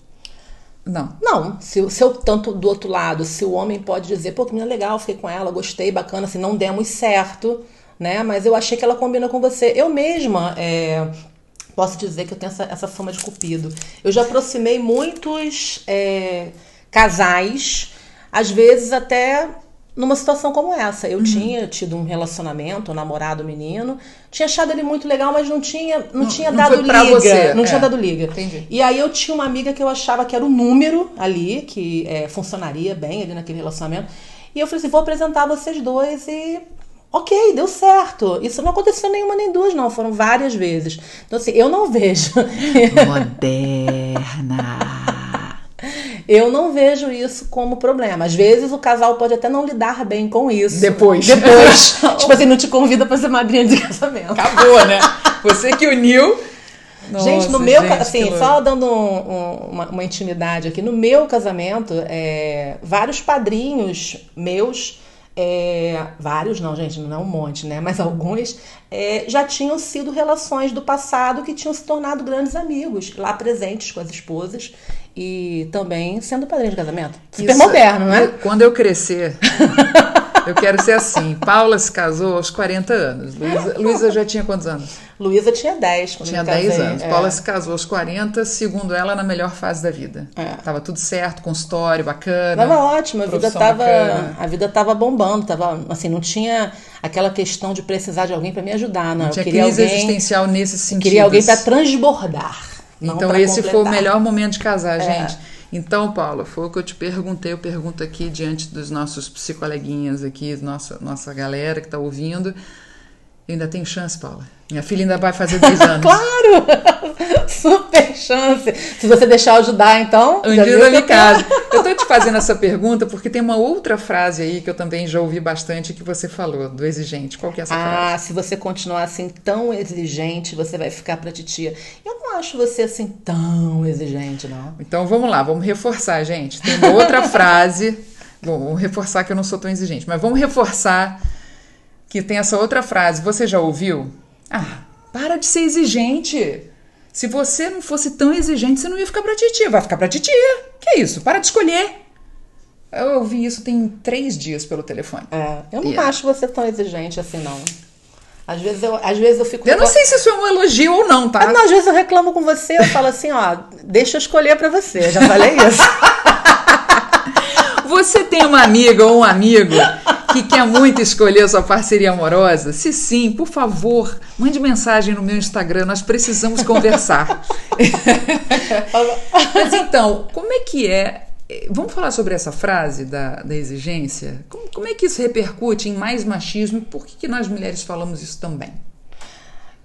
Não. Não, se, se eu tanto do outro lado, se o homem pode dizer, pô, que menina legal, fiquei com ela, gostei, bacana, assim, não demos certo, né? Mas eu achei que ela combina com você. Eu mesma é, posso dizer que eu tenho essa, essa fama de cupido. Eu já aproximei muitos é, casais, às vezes até numa situação como essa. Eu tinha tido um relacionamento, um namorado menino, tinha achado ele muito legal, mas não tinha, não, tinha não dado liga. você, Não tinha é. dado liga. Entendi. E aí eu tinha uma amiga que eu achava que era o número ali, que é, funcionaria bem ali naquele relacionamento. E eu falei assim, vou apresentar vocês dois e... Ok, deu certo. Isso não aconteceu nenhuma nem duas, não. Foram várias vezes. Então, assim, eu não vejo. [laughs] Moderna. eu não vejo isso como problema. Às vezes o casal pode até não lidar bem com isso. Depois. Depois. [laughs] tipo assim, não te convida pra ser madrinha de casamento. Acabou, né? Você que uniu. gente, no Nossa, meu, gente, assim, só dando um- um- uma, uma intimidade aqui, no meu casamento, é, vários padrinhos meus, é, vários não, gente, não é um monte, né? Mas alguns é, já tinham sido relações do passado que tinham se tornado grandes amigos, lá presentes com as esposas e também sendo padrinho de casamento. Super Isso- moderno, né? Quando eu crescer, [laughs] eu quero ser assim. Paula se casou aos 40 anos. Luísa, [laughs] Luísa já tinha quantos anos? Luísa tinha 10 quando Tinha eu me casei. 10 anos. É. Paula se casou aos 40, segundo ela, na melhor fase da vida. É. Tava tudo certo, consultório bacana. Tava ótimo, a vida tava, bacana. a vida tava bombando, tava assim, não tinha aquela questão de precisar de alguém para me ajudar, não. Não tinha eu queria crise alguém, existencial nesse sentido. queria alguém para transbordar. Então esse foi o completar. É. melhor momento de casar, gente. Então, Paula, foi o que eu te perguntei. Eu pergunto aqui diante dos nossos psicoleguinhas aqui, nossa, nossa galera que tá ouvindo. Eu ainda tenho chance, Paula. Minha filha ainda vai fazer 10 [laughs] anos. Claro! [laughs] Super chance. Se você deixar eu ajudar, então. Um dia da minha casa. Eu tô te fazendo essa pergunta porque tem uma outra frase aí que eu também já ouvi bastante que você falou, do exigente. Qual que é essa frase? Ah, se você continuar assim tão exigente, você vai ficar pra titia. Eu não acho você assim tão exigente, não. Então vamos lá, vamos reforçar, gente. Tem uma outra [laughs] frase. Bom, vamos reforçar que eu não sou tão exigente, mas vamos reforçar que tem essa outra frase. Você já ouviu? Ah, para de ser exigente. Se você não fosse tão exigente, você não ia ficar pra titia. Vai ficar pra titia. Que isso? Para de escolher. Eu ouvi isso tem três dias pelo telefone. É, eu não Yeah. acho você tão exigente assim, não. Às vezes eu, às vezes eu fico. Eu não sei se isso é um elogio ou não, tá? Ah, não, às vezes eu reclamo com você, eu falo assim, ó, deixa eu escolher pra você. Já falei isso. [laughs] Você tem uma amiga ou um amigo que quer muito escolher sua parceria amorosa? Se sim, por favor, mande mensagem no meu Instagram, nós precisamos conversar. [laughs] Mas então, como é que é vamos falar sobre essa frase da, da exigência? Como, como é que isso repercute em mais machismo e por que, que nós mulheres falamos isso também?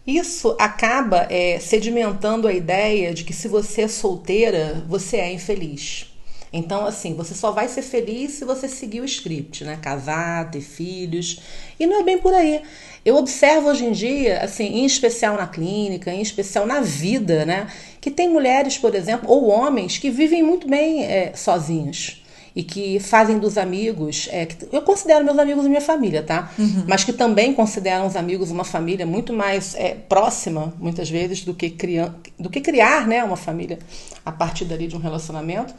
Isso acaba é, sedimentando a ideia de que se você é solteira, você é infeliz. Então, assim, você só vai ser feliz se você seguir o script, né? Casar, ter filhos. E não é bem por aí. Eu observo hoje em dia, assim, em especial na clínica, em especial na vida, né? Que tem mulheres, por exemplo, ou homens que vivem muito bem é, sozinhos e que fazem dos amigos, é, que eu considero meus amigos minha família, tá? Uhum. Mas que também consideram os amigos uma família muito mais é, próxima, muitas vezes, do que, criar, do que criar né, uma família a partir dali de um relacionamento.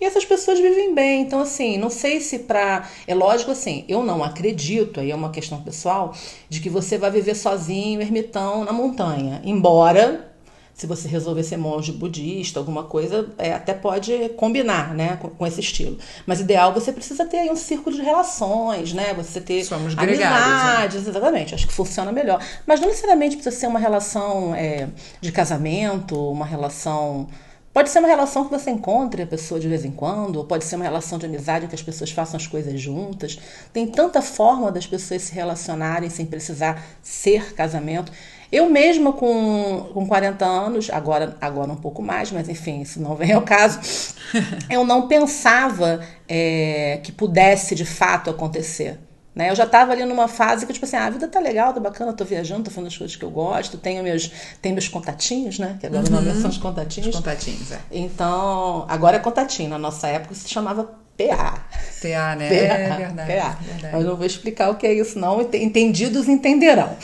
E essas pessoas vivem bem. Então, assim, não sei se para. É lógico, assim, eu não acredito, aí é uma questão pessoal, de que você vai viver sozinho, ermitão, na montanha. Embora se você resolver ser monge budista, alguma coisa, é, até pode combinar, né, com, com, esse estilo. Mas ideal você precisa ter aí um círculo de relações, né? Você ter Somos né? amizades, né? exatamente. Acho que funciona melhor. Mas não necessariamente precisa ser uma relação é, de casamento, uma relação Pode ser uma relação que você encontre a pessoa de vez em quando, ou pode ser uma relação de amizade em que as pessoas façam as coisas juntas. Tem tanta forma das pessoas se relacionarem sem precisar ser casamento. Eu mesma com, com 40 anos, agora, agora um pouco mais, mas enfim, isso não vem ao caso, [laughs] eu não pensava é, que pudesse de fato acontecer. Né? Eu já estava ali numa fase que, tipo assim, ah, a vida tá legal, tá bacana, tô viajando, tô fazendo as coisas que eu gosto, tenho meus, tenho meus contatinhos, né? Que agora uhum. o nome são os contatinhos. Os contatinhos, é. Então, agora é contatinho. Na nossa época se chamava PA. PA, né? PA, é verdade, PA. verdade. Mas não vou explicar o que é isso, não. Entendidos entenderão.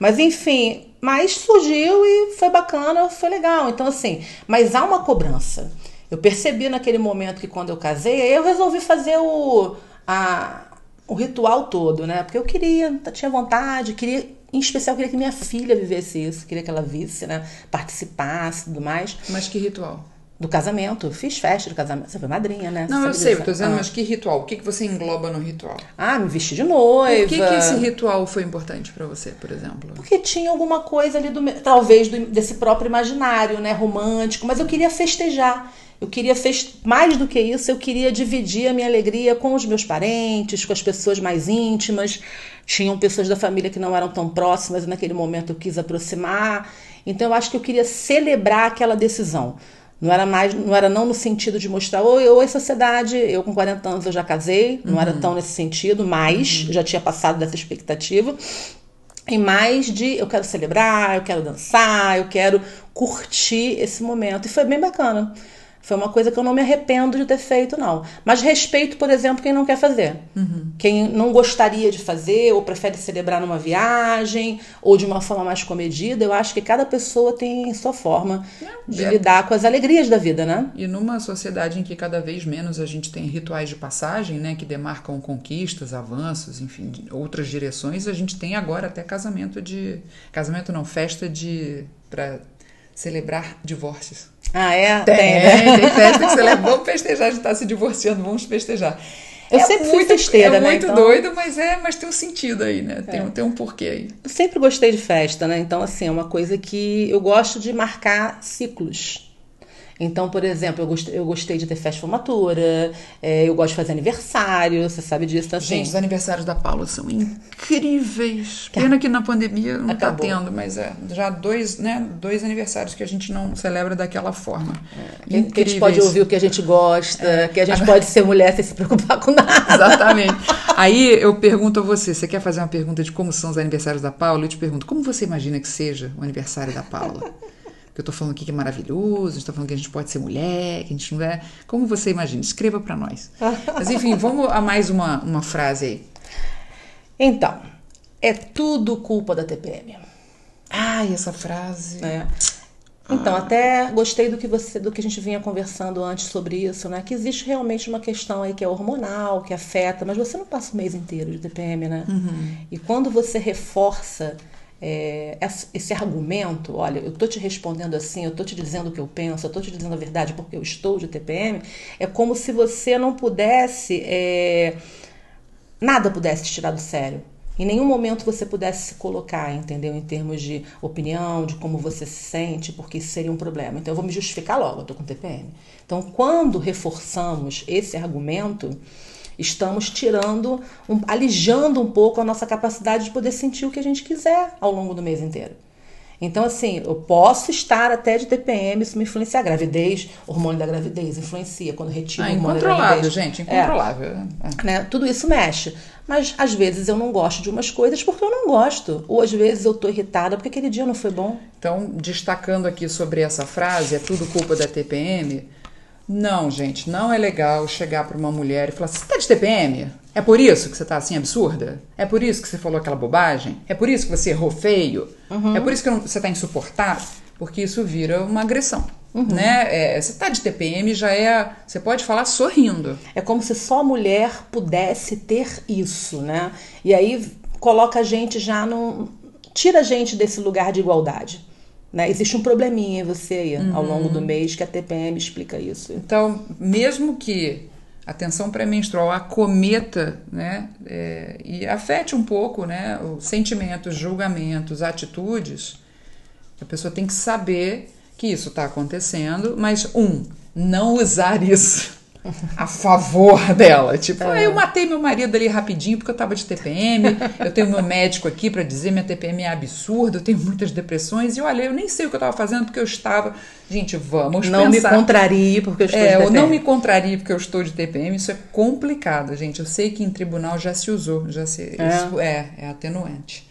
Mas, enfim, mas surgiu e foi bacana, foi legal. Então, assim, mas há uma cobrança. Eu percebi naquele momento que quando eu casei, eu resolvi fazer o. A, o ritual todo, né? Porque eu queria, tinha vontade, queria, em especial, queria que minha filha vivesse isso, queria que ela visse, né? Participasse e tudo mais. Mas que ritual? Do casamento. Fiz festa do casamento. Você foi madrinha, né? Não, eu sei, eu tô dizendo, ah. mas que ritual? O que, que você engloba no ritual? Ah, me vestir de noiva. Por que, que esse ritual foi importante para você, por exemplo? Porque tinha alguma coisa ali, do, talvez, do, desse próprio imaginário, né? Romântico, mas eu queria festejar. Eu queria fez mais do que isso, eu queria dividir a minha alegria com os meus parentes, com as pessoas mais íntimas. Tinham pessoas da família que não eram tão próximas e naquele momento eu quis aproximar. Então eu acho que eu queria celebrar aquela decisão. Não era mais, não era não no sentido de mostrar, oi, oi, sociedade, eu com 40 anos eu já casei, não uhum. era tão nesse sentido, mas uhum. já tinha passado dessa expectativa. E mais de eu quero celebrar, eu quero dançar, eu quero curtir esse momento. E foi bem bacana. Foi uma coisa que eu não me arrependo de ter feito, não. Mas respeito, por exemplo, quem não quer fazer. Uhum. Quem não gostaria de fazer, ou prefere celebrar numa viagem, ou de uma forma mais comedida. Eu acho que cada pessoa tem sua forma de é. lidar com as alegrias da vida, né? E numa sociedade em que cada vez menos a gente tem rituais de passagem, né? Que demarcam conquistas, avanços, enfim, outras direções, a gente tem agora até casamento de. Casamento não, festa de. para celebrar divórcios. Ah, é? Tem, tem, né? tem festa que leva. Vamos festejar, a gente está se divorciando, vamos festejar. Eu é sempre muito, fui festeira, é né? muito então... doido, mas é, mas tem um sentido aí, né? Tem, é. tem um porquê aí. Eu sempre gostei de festa, né? Então, assim, é uma coisa que eu gosto de marcar ciclos. Então, por exemplo, eu gostei, eu gostei de ter festa de formatura, é, eu gosto de fazer aniversário, você sabe disso assim. Gente, os aniversários da Paula são incríveis. [laughs] Pena que na pandemia não está tendo, mas é já dois, né, dois aniversários que a gente não celebra daquela forma. É. Que a gente pode ouvir o que a gente gosta, é. que a gente pode ser mulher sem se preocupar com nada. Exatamente. Aí eu pergunto a você, você quer fazer uma pergunta de como são os aniversários da Paula? Eu te pergunto, como você imagina que seja o aniversário da Paula? Que eu estou falando aqui que é maravilhoso, estou falando que a gente pode ser mulher, que a gente não é. Como você imagina? Escreva para nós. [laughs] Mas enfim, vamos a mais uma, uma frase aí. Então, é tudo culpa da TPM. Ai, essa frase. É. Então, ah. até gostei do que você, do que a gente vinha conversando antes sobre isso, né? Que existe realmente uma questão aí que é hormonal, que afeta, mas você não passa o mês inteiro de TPM, né? Uhum. E quando você reforça é, esse argumento, olha, eu estou te respondendo assim, eu estou te dizendo o que eu penso, eu estou te dizendo a verdade porque eu estou de TPM, é como se você não pudesse, é, nada pudesse te tirar do sério. em nenhum momento você pudesse se colocar, entendeu? Em termos de opinião, de como você se sente, porque isso seria um problema. Então eu vou me justificar logo, eu tô com TPM. Então, quando reforçamos esse argumento, estamos tirando, um, alijando um pouco a nossa capacidade de poder sentir o que a gente quiser ao longo do mês inteiro. Então, assim, eu posso estar até de TPM, isso me influencia. A gravidez, o hormônio da gravidez influencia quando retira Ah, o hormônio da incontrolável, gravidez. gente, É. incontrolável. É. Né? Tudo isso mexe. Mas às vezes eu não gosto de umas coisas porque eu não gosto. Ou às vezes eu tô irritada porque aquele dia não foi bom. Então, destacando aqui sobre essa frase, é tudo culpa da TPM. Não, gente, não é legal chegar para uma mulher e falar: você tá de TPM? É por isso que você tá assim absurda? É por isso que você falou aquela bobagem? É por isso que você errou feio? É por isso que você tá insuportável? Porque isso vira uma agressão. Né? É, você tá de TPM já é. Você pode falar sorrindo. É como se só mulher pudesse ter isso, né? E aí coloca a gente já no. tira a gente desse lugar de igualdade. Né? Existe um probleminha em você aí ao longo do mês que a TPM explica isso. Então, mesmo que a tensão pré-menstrual acometa né, é, e afete um pouco né, os sentimentos, julgamentos, atitudes, a pessoa tem que saber que isso está acontecendo, mas, um, não usar isso a favor dela. Tipo, ah, eu matei meu marido ali rapidinho porque eu tava de TPM, eu tenho meu médico aqui para dizer minha TPM é absurda, eu tenho muitas depressões e olha, eu nem sei o que eu tava fazendo porque eu estava. Gente, vamos Não pensar. me contrarie porque eu estou É, de TPM. não me contrarie porque eu estou de TPM, isso é complicado, gente. Eu sei que em tribunal já se usou, já se, isso é, é atenuante.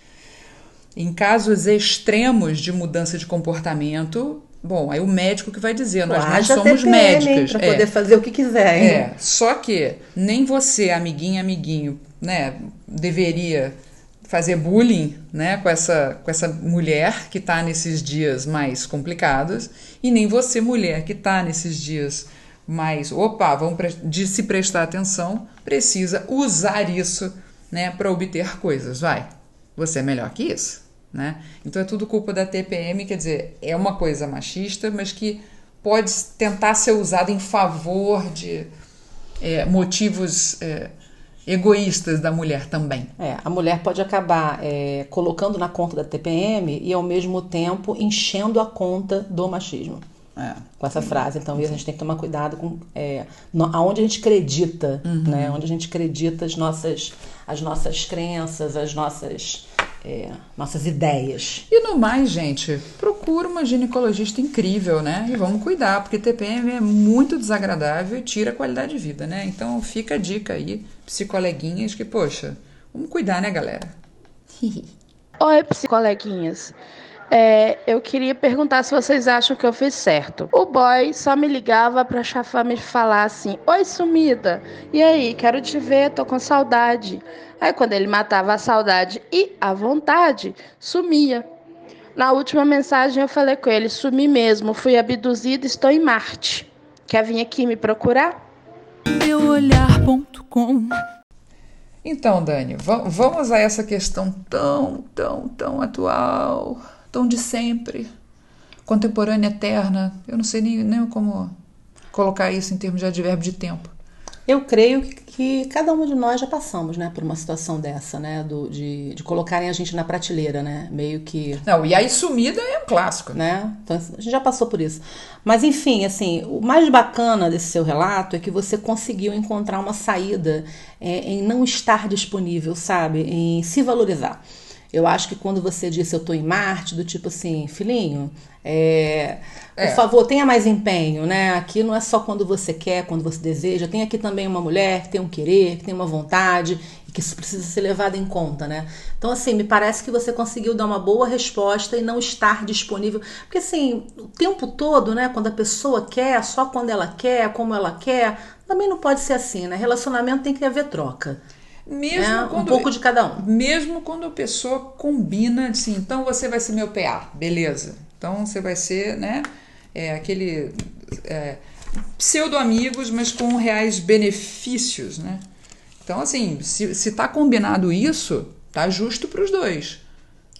Em casos extremos de mudança de comportamento, bom, aí o médico que vai dizer, nós não Haja somos TPM, médicas. Para é. poder fazer o que quiser, hein? É, só que nem você, amiguinha, amiguinho, né, deveria fazer bullying, né, com essa, com essa mulher que tá nesses dias mais complicados e nem você, mulher, que tá nesses dias mais, opa, vamos de se prestar atenção, precisa usar isso, né, para obter coisas, vai. Você é melhor que isso, né? Então é tudo culpa da TPM, quer dizer, é uma coisa machista, mas que pode tentar ser usada em favor de é, motivos é, egoístas da mulher também. É, a mulher pode acabar é, colocando na conta da TPM e ao mesmo tempo enchendo a conta do machismo. É. Com essa frase. Então, isso a gente tem que tomar cuidado com é, no- aonde a gente acredita, né? Onde a gente acredita as nossas, as nossas crenças, as nossas, é, nossas ideias. E no mais, gente, procura uma ginecologista incrível, né? E vamos cuidar, porque TPM é muito desagradável e tira a qualidade de vida, né? Então fica a dica aí, psicoleguinhas, que, poxa, vamos cuidar, né, galera? [laughs] Oi, psicoleguinhas. É, eu queria perguntar se vocês acham que eu fiz certo. O boy só me ligava pra chafar me falar assim: Oi, sumida. E aí, quero te ver, tô com saudade. Aí, quando ele matava a saudade e a vontade, sumia. Na última mensagem, eu falei com ele: Sumi mesmo, fui abduzida, estou em Marte. Quer vir aqui me procurar? Meuolhar.com Então, Dani, va- vamos a essa questão tão, tão, tão atual, tão de sempre, contemporânea, eterna. Eu não sei nem, nem como colocar isso em termos de advérbio de tempo. Eu creio que, cada um de nós já passamos, né, por uma situação dessa, né, do, de, de colocarem a gente na prateleira, né, meio que Não, e aí sumida é um clássico, né? né? Então, a gente já passou por isso. Mas enfim, assim, o mais bacana desse seu relato é que você conseguiu encontrar uma saída é, em não estar disponível, sabe? Em se valorizar. Eu acho que quando você disse eu tô em Marte, do tipo assim, filhinho, é, É. por favor, tenha mais empenho, né? Aqui não é só quando você quer, quando você deseja. Tem aqui também uma mulher que tem um querer, que tem uma vontade e que isso precisa ser levado em conta, né? Então, assim, me parece que você conseguiu dar uma boa resposta e não estar disponível. Porque, assim, o tempo todo, né? Quando a pessoa quer, só quando ela quer, como ela quer, também não pode ser assim, né? Relacionamento tem que haver troca. Mesmo? Um quando, pouco de cada um. Mesmo quando a pessoa combina assim, então você vai ser meu PA, beleza. Então você vai ser, né, é, aquele é, pseudo-amigos, mas com reais benefícios, né? Então, assim, se, se tá combinado isso, tá justo para os dois.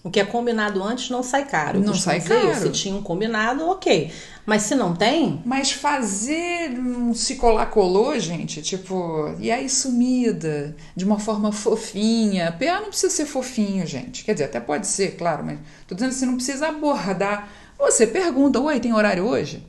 O que é combinado antes não sai caro. Não sai dizer caro. Se tinha um combinado, ok. Mas se não tem, Mas fazer um se colar colou, gente, tipo, e aí sumida, de uma forma fofinha. PA não precisa ser fofinho, gente. Quer dizer, até pode ser, claro, mas tô dizendo que você não precisa abordar. Você pergunta, oi, tem horário hoje?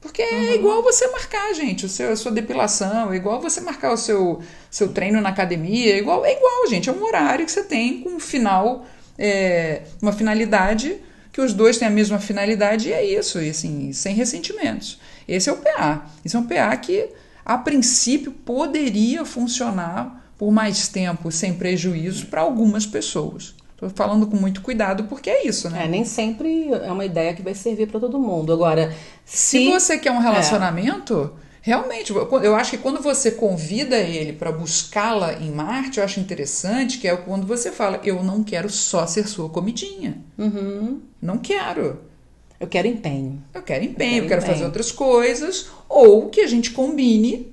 Porque é igual você marcar, gente, o seu, a sua depilação, é igual você marcar o seu, seu treino na academia, é igual, é igual, gente, é um horário que você tem com um final, é, uma finalidade, que os dois têm a mesma finalidade e é isso, e assim, sem ressentimentos. Esse é o PA. Esse é um PA que, a princípio, poderia funcionar por mais tempo sem prejuízo para algumas pessoas. Estou falando com muito cuidado porque é isso, né? é, nem sempre é uma ideia que vai servir para todo mundo. Agora, Se se, você quer um relacionamento, realmente, eu acho que quando você convida ele para buscá-la em Marte, eu acho interessante que é quando você fala: Eu não quero só ser sua comidinha. Uhum. Não quero. eu quero empenho. Eu quero empenho, eu quero quero empenho. fazer outras coisas. Ou que a gente combine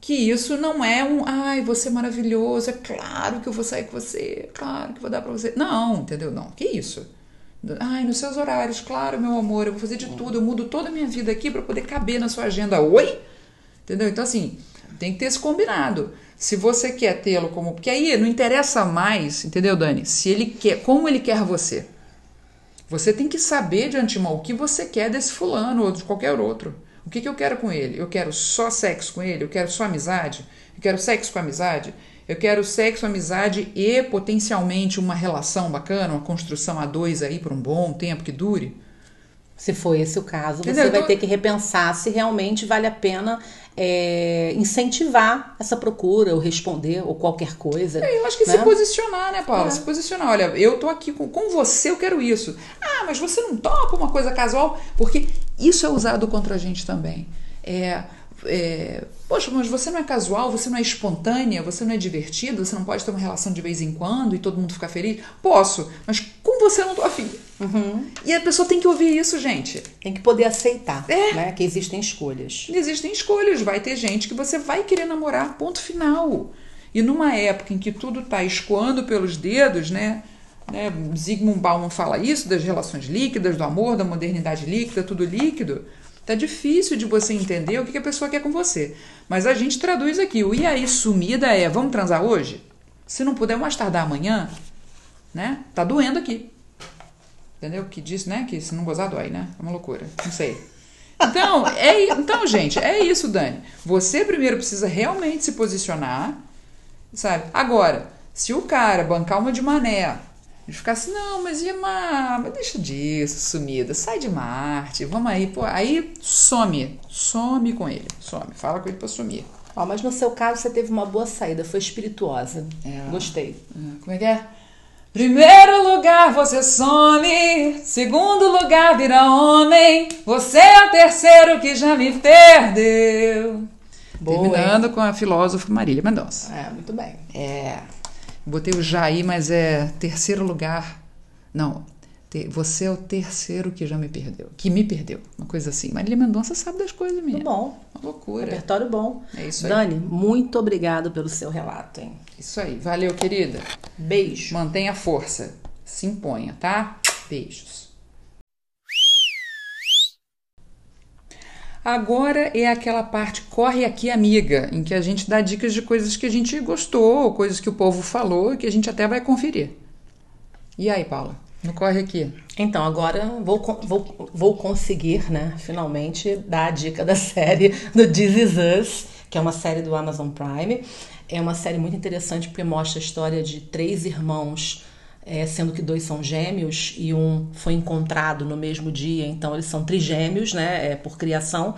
que isso não é um, ai, você é maravilhoso, é claro que eu vou sair com você, é claro que eu vou dar pra você. Não, entendeu? Não, que isso? Ai, nos seus horários, claro, meu amor, eu vou fazer de tudo, eu mudo toda a minha vida aqui pra poder caber na sua agenda. Oi? Entendeu? Então, assim, tem que ter esse combinado. Se você quer tê-lo como. Porque aí não interessa mais, entendeu, Dani? Se ele quer. Como ele quer você. Você tem que saber de antemão o que você quer desse fulano ou de qualquer outro. O que, que eu quero com ele? Eu quero só sexo com ele? Eu quero só amizade? Eu quero sexo com amizade? Eu quero sexo, amizade e potencialmente uma relação bacana, uma construção a dois aí por um bom tempo que dure. Se for esse o caso, Entendeu? você vai Então- ter que repensar se realmente vale a pena é, incentivar essa procura, ou responder, ou qualquer coisa. Eu acho que né? se posicionar, né, Paula? É. Se posicionar. Olha, eu tô aqui com, com você, eu quero isso. Ah, mas você não topa uma coisa casual? Porque isso é usado contra a gente também. É, é, poxa, mas você não é casual, você não é espontânea, você não é divertida, você não pode ter uma relação de vez em quando e todo mundo ficar feliz? Posso, mas com você eu não tô afim. Uhum. E a pessoa tem que ouvir isso, gente. Tem que poder aceitar É. né, que existem escolhas. Existem escolhas, vai ter gente que você vai querer namorar, ponto final. E numa época em que tudo está escoando pelos dedos, né? né? Zygmunt Bauman fala isso das relações líquidas, do amor, da modernidade líquida, tudo líquido. Tá difícil de você entender o que que a pessoa quer com você. Mas a gente traduz aqui. O e aí sumida é vamos transar hoje? Se não puder mais tardar amanhã, né? Tá doendo aqui. Entendeu? Que diz, né? Que se não gozar, dói, né? É uma loucura. Não sei. Então, é, então, gente, é isso, Dani. Você primeiro precisa realmente se posicionar, sabe? Agora, se o cara bancar uma de mané, e ficar assim, não, mas uma. Mas deixa disso, sumida, sai de Marte, vamos aí, pô. Aí some, some com ele, some, fala com ele pra sumir. Ó, mas no seu caso você teve uma boa saída, foi espirituosa. É. Gostei. Ah, Como é que é? Primeiro lugar você some, segundo lugar vira homem, você é o terceiro que já me perdeu. Boa, Terminando com a filósofa Marília Mendonça. É, muito bem. É. Botei o aí, mas é terceiro lugar. Não. Você é o terceiro que já me perdeu. Que me perdeu. Uma coisa assim. Marília Mendonça sabe das coisas, minha. Muito bom. Uma loucura. Repertório bom. É isso aí. Dani, muito obrigado pelo seu relato, hein? Isso aí. Valeu, querida. Beijo. Mantenha a força. Se imponha, tá? Beijos. Agora é aquela parte corre aqui, amiga, em que a gente dá dicas de coisas que a gente gostou, coisas que o povo falou, que a gente até vai conferir. E aí, Paula? No corre aqui. Então, agora vou, vou, vou conseguir, né, finalmente, dar a dica da [laughs] série do This Is Us, que é uma série do Amazon Prime. É uma série muito interessante porque mostra a história de três irmãos, é, sendo que dois são gêmeos e um foi encontrado no mesmo dia, então eles são trigêmeos, né, é, por criação.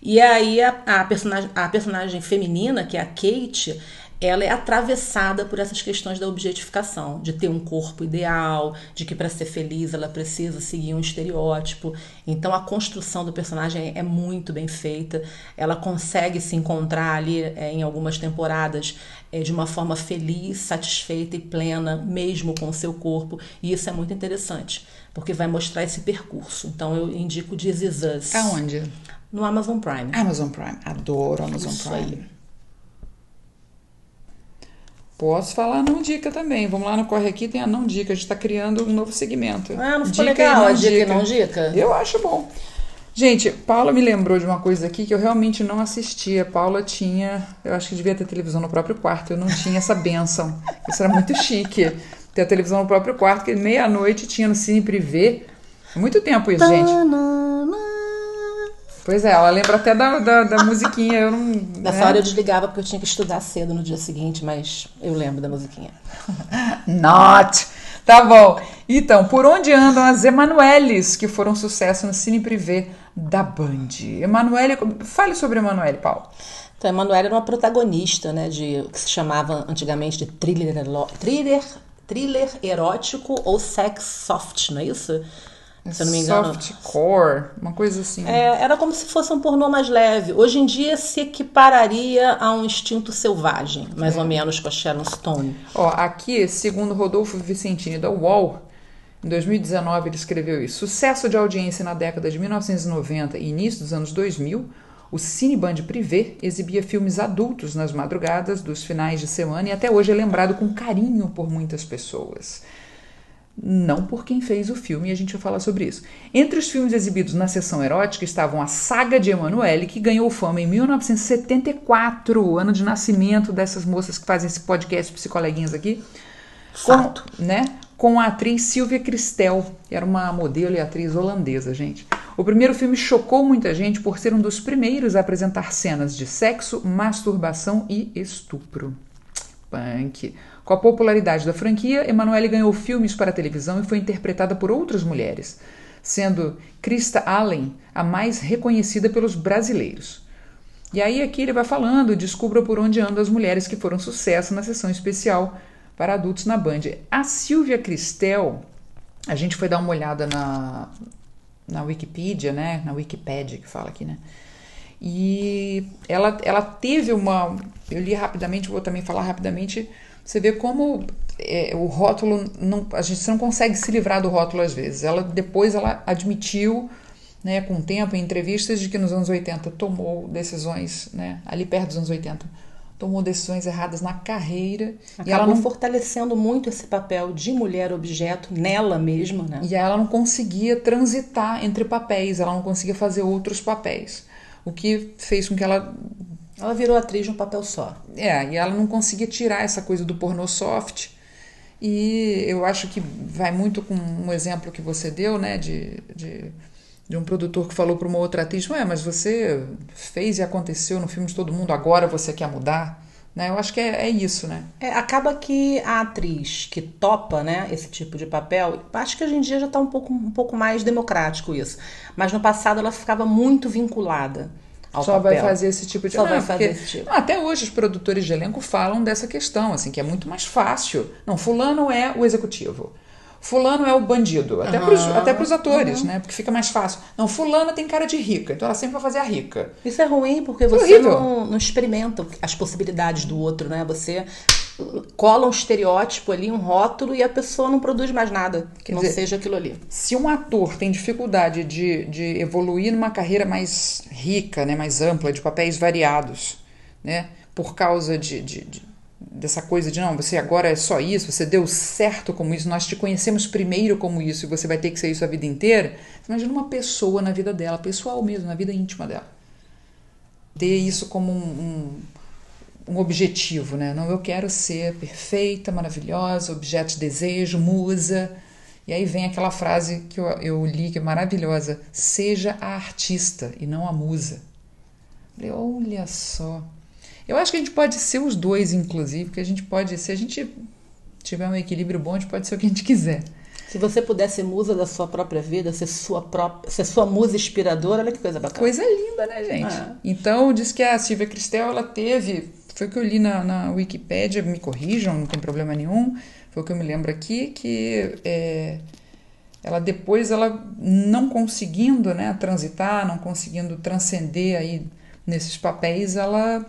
E aí a, a, personagem, a personagem feminina, que é a Kate, ela é atravessada por essas questões da objetificação, de ter um corpo ideal, de que para ser feliz ela precisa seguir um estereótipo. Então a construção do personagem é muito bem feita. Ela consegue se encontrar ali é, em algumas temporadas é, de uma forma feliz, satisfeita e plena, mesmo com o seu corpo. E isso é muito interessante, porque vai mostrar esse percurso. Então eu indico This Is Us Aonde? no Amazon Prime. Amazon Prime. Adoro Amazon Prime. Posso falar não dica também. Vamos lá no Corre Aqui, tem a não dica. A gente está criando um novo segmento. Ah, não ficou Dica legal não a dica e não dica? Eu acho bom. Gente, Paula me lembrou de uma coisa aqui que eu realmente não assistia. Paula tinha, eu acho que devia ter televisão no próprio quarto. Eu não tinha essa benção. Isso era muito chique. Ter a televisão no próprio quarto, que meia-noite tinha no Cine Privé. Muito tempo isso, gente. Pois é, ela lembra até da, da, da musiquinha. Eu não. Nessa né? hora eu desligava porque eu tinha que estudar cedo no dia seguinte, mas eu lembro da musiquinha. [laughs] Not! Tá bom. Então, por onde andam as Emanueles, que foram sucesso no Cine Privé da Band? Emanuele, fale sobre Emanuele, Paulo. Então, a Emanuela era uma protagonista, né, de o que se chamava antigamente de thriller, thriller, thriller erótico ou sex soft, não é isso? Se eu não me engano. Softcore, uma coisa assim. É, era como se fosse um pornô mais leve. Hoje em dia se equipararia a um instinto selvagem, mais ou menos com a Sharon Stone. Ó, aqui, segundo Rodolfo Vicentini da UOL, em 2019 ele escreveu isso. Sucesso de audiência na década de 1990 e início dos anos 2000, o Cineband Privé exibia filmes adultos nas madrugadas dos finais de semana e até hoje é lembrado com carinho por muitas pessoas. Não por quem fez o filme, e a gente vai falar sobre isso. Entre os filmes exibidos na sessão erótica estavam a Saga de Emanuele, que ganhou fama em 1974, ano de nascimento dessas moças que fazem esse podcast psicoleguinhas aqui. Fato. Com, né, com a atriz Silvia Christel, que era uma modelo e atriz holandesa, gente. O primeiro filme chocou muita gente por ser um dos primeiros a apresentar cenas de sexo, masturbação e estupro. Punk. Com a popularidade da franquia, Emanuele ganhou filmes para televisão e foi interpretada por outras mulheres, sendo Krista Allen a mais reconhecida pelos brasileiros. E aí aqui ele vai falando, descubra por onde andam as mulheres que foram sucesso na sessão especial para adultos na Band. A Silvia Cristel, a gente foi dar uma olhada na, na Wikipedia, né? Na Wikipedia que fala aqui, né? E ela, ela teve uma. Eu li rapidamente, vou também falar rapidamente. Você vê como é, o rótulo. Não, a gente não consegue se livrar do rótulo às vezes. Ela depois ela admitiu, né, com o tempo, em entrevistas, de que nos anos 80 tomou decisões, né, ali perto dos anos 80, tomou decisões erradas na carreira. Acabou e ela não fortalecendo muito esse papel de mulher objeto nela mesma, né? E ela não conseguia transitar entre papéis, ela não conseguia fazer outros papéis. O que fez com que ela. Ela virou atriz num papel só. É, e ela não conseguia tirar essa coisa do pornô soft. E eu acho que vai muito com um exemplo que você deu, né, de, de, de um produtor que falou para uma outra atriz: Ué, mas você fez e aconteceu no filme de todo mundo, agora você quer mudar? Né? Eu acho que é, é isso, né? É, acaba que a atriz que topa né, esse tipo de papel, acho que hoje em dia já está um pouco, um pouco mais democrático isso. Mas no passado ela ficava muito vinculada Só papel. vai fazer esse tipo de Só vai Não, fazer porque- esse tipo. Não, Até hoje os produtores de elenco falam dessa questão, assim, que é muito mais fácil. Não, fulano é o executivo. Fulano é o bandido, até pros, até pros atores, né? Porque fica mais fácil. Não, fulana tem cara de rica, então ela sempre vai fazer a rica. Isso é ruim porque você horrível. não, não experimenta as possibilidades do outro, né? Você cola um estereótipo ali, um rótulo, e a pessoa não produz mais nada que Quer não dizer, seja aquilo ali. Se um ator tem dificuldade de, de evoluir numa carreira mais rica, né, mais ampla, de papéis variados, né, por causa de, de- de- dessa coisa de não, você agora é só isso, você deu certo como isso, nós te conhecemos primeiro como isso e você vai ter que ser isso a vida inteira. Imagina uma pessoa na vida dela, pessoal mesmo, na vida íntima dela. Ter isso como um, um, um objetivo, né? Não, eu quero ser perfeita, maravilhosa, objeto de desejo, musa. E aí vem aquela frase que eu, eu li que é maravilhosa: seja a artista e não a musa. Falei, olha só. Eu acho que a gente pode ser os dois, inclusive, porque a gente pode, se a gente tiver um equilíbrio bom, a gente pode ser o que a gente quiser. Se você puder ser musa da sua própria vida, ser sua própria, ser sua musa inspiradora, olha que coisa bacana. Coisa linda, né, gente? É. Então, diz que a Silvia Cristel, ela teve, foi o que eu li na, na Wikipédia, me corrijam, não tem problema nenhum, foi o que eu me lembro aqui, que é, ela depois, ela não conseguindo né, transitar, não conseguindo transcender aí nesses papéis, ela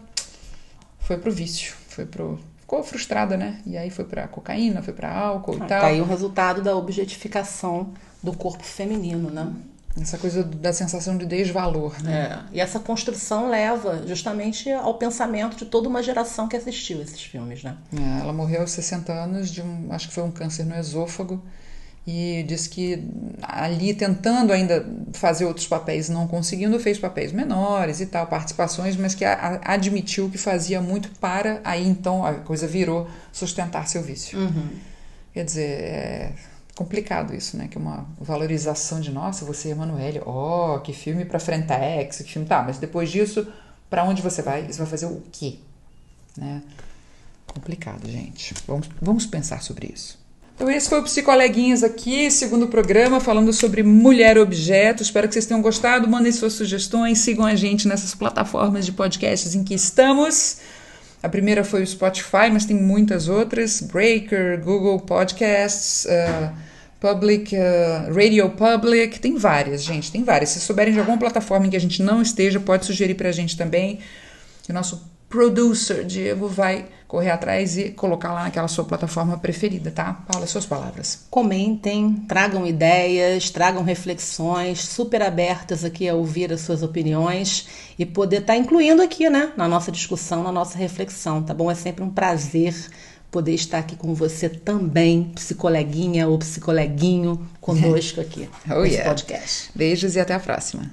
foi pro vício, foi pro... Ficou frustrada, né? E aí foi pra cocaína, foi pra álcool e Ah, tal. Tá aí o resultado da objetificação do corpo feminino, né? Essa coisa da sensação de desvalor, né? É. E essa construção leva justamente ao pensamento de toda uma geração que assistiu esses filmes, né? É, ela morreu aos 60 anos de um, acho que foi um câncer no esôfago e diz que ali tentando ainda fazer outros papéis, não conseguindo, fez papéis menores e tal, participações, mas que a, a, admitiu que fazia muito para aí então a coisa virou sustentar seu vício. Uhum. Quer dizer, é complicado isso, né? Que é uma valorização de nossa, você é Emanuele, ó, oh, que filme para Frentex, que filme tá, mas depois disso, para onde você vai? Você vai fazer o quê? Né? Complicado, gente. Vamos, vamos pensar sobre isso. Então, esse foi o Psicoleguinhas aqui, segundo programa, falando sobre mulher objeto. Espero que vocês tenham gostado. Mandem suas sugestões, sigam a gente nessas plataformas de podcasts em que estamos. A primeira foi o Spotify, mas tem muitas outras: Breaker, Google Podcasts, uh, Public, uh, Radio Public. Tem várias, gente, tem várias. Se souberem de alguma plataforma em que a gente não esteja, pode sugerir para a gente também. O nosso producer, Diego, vai correr atrás e colocar lá naquela sua plataforma preferida, tá? Paula, suas palavras. Comentem, tragam ideias, tragam reflexões, super abertas aqui a ouvir as suas opiniões e poder estar tá incluindo aqui, né, na nossa discussão, na nossa reflexão, tá bom? É sempre um prazer poder estar aqui com você também, psicoleguinha ou psicoleguinho, conosco [laughs] aqui oh, nesse yeah. podcast. Beijos e até a próxima.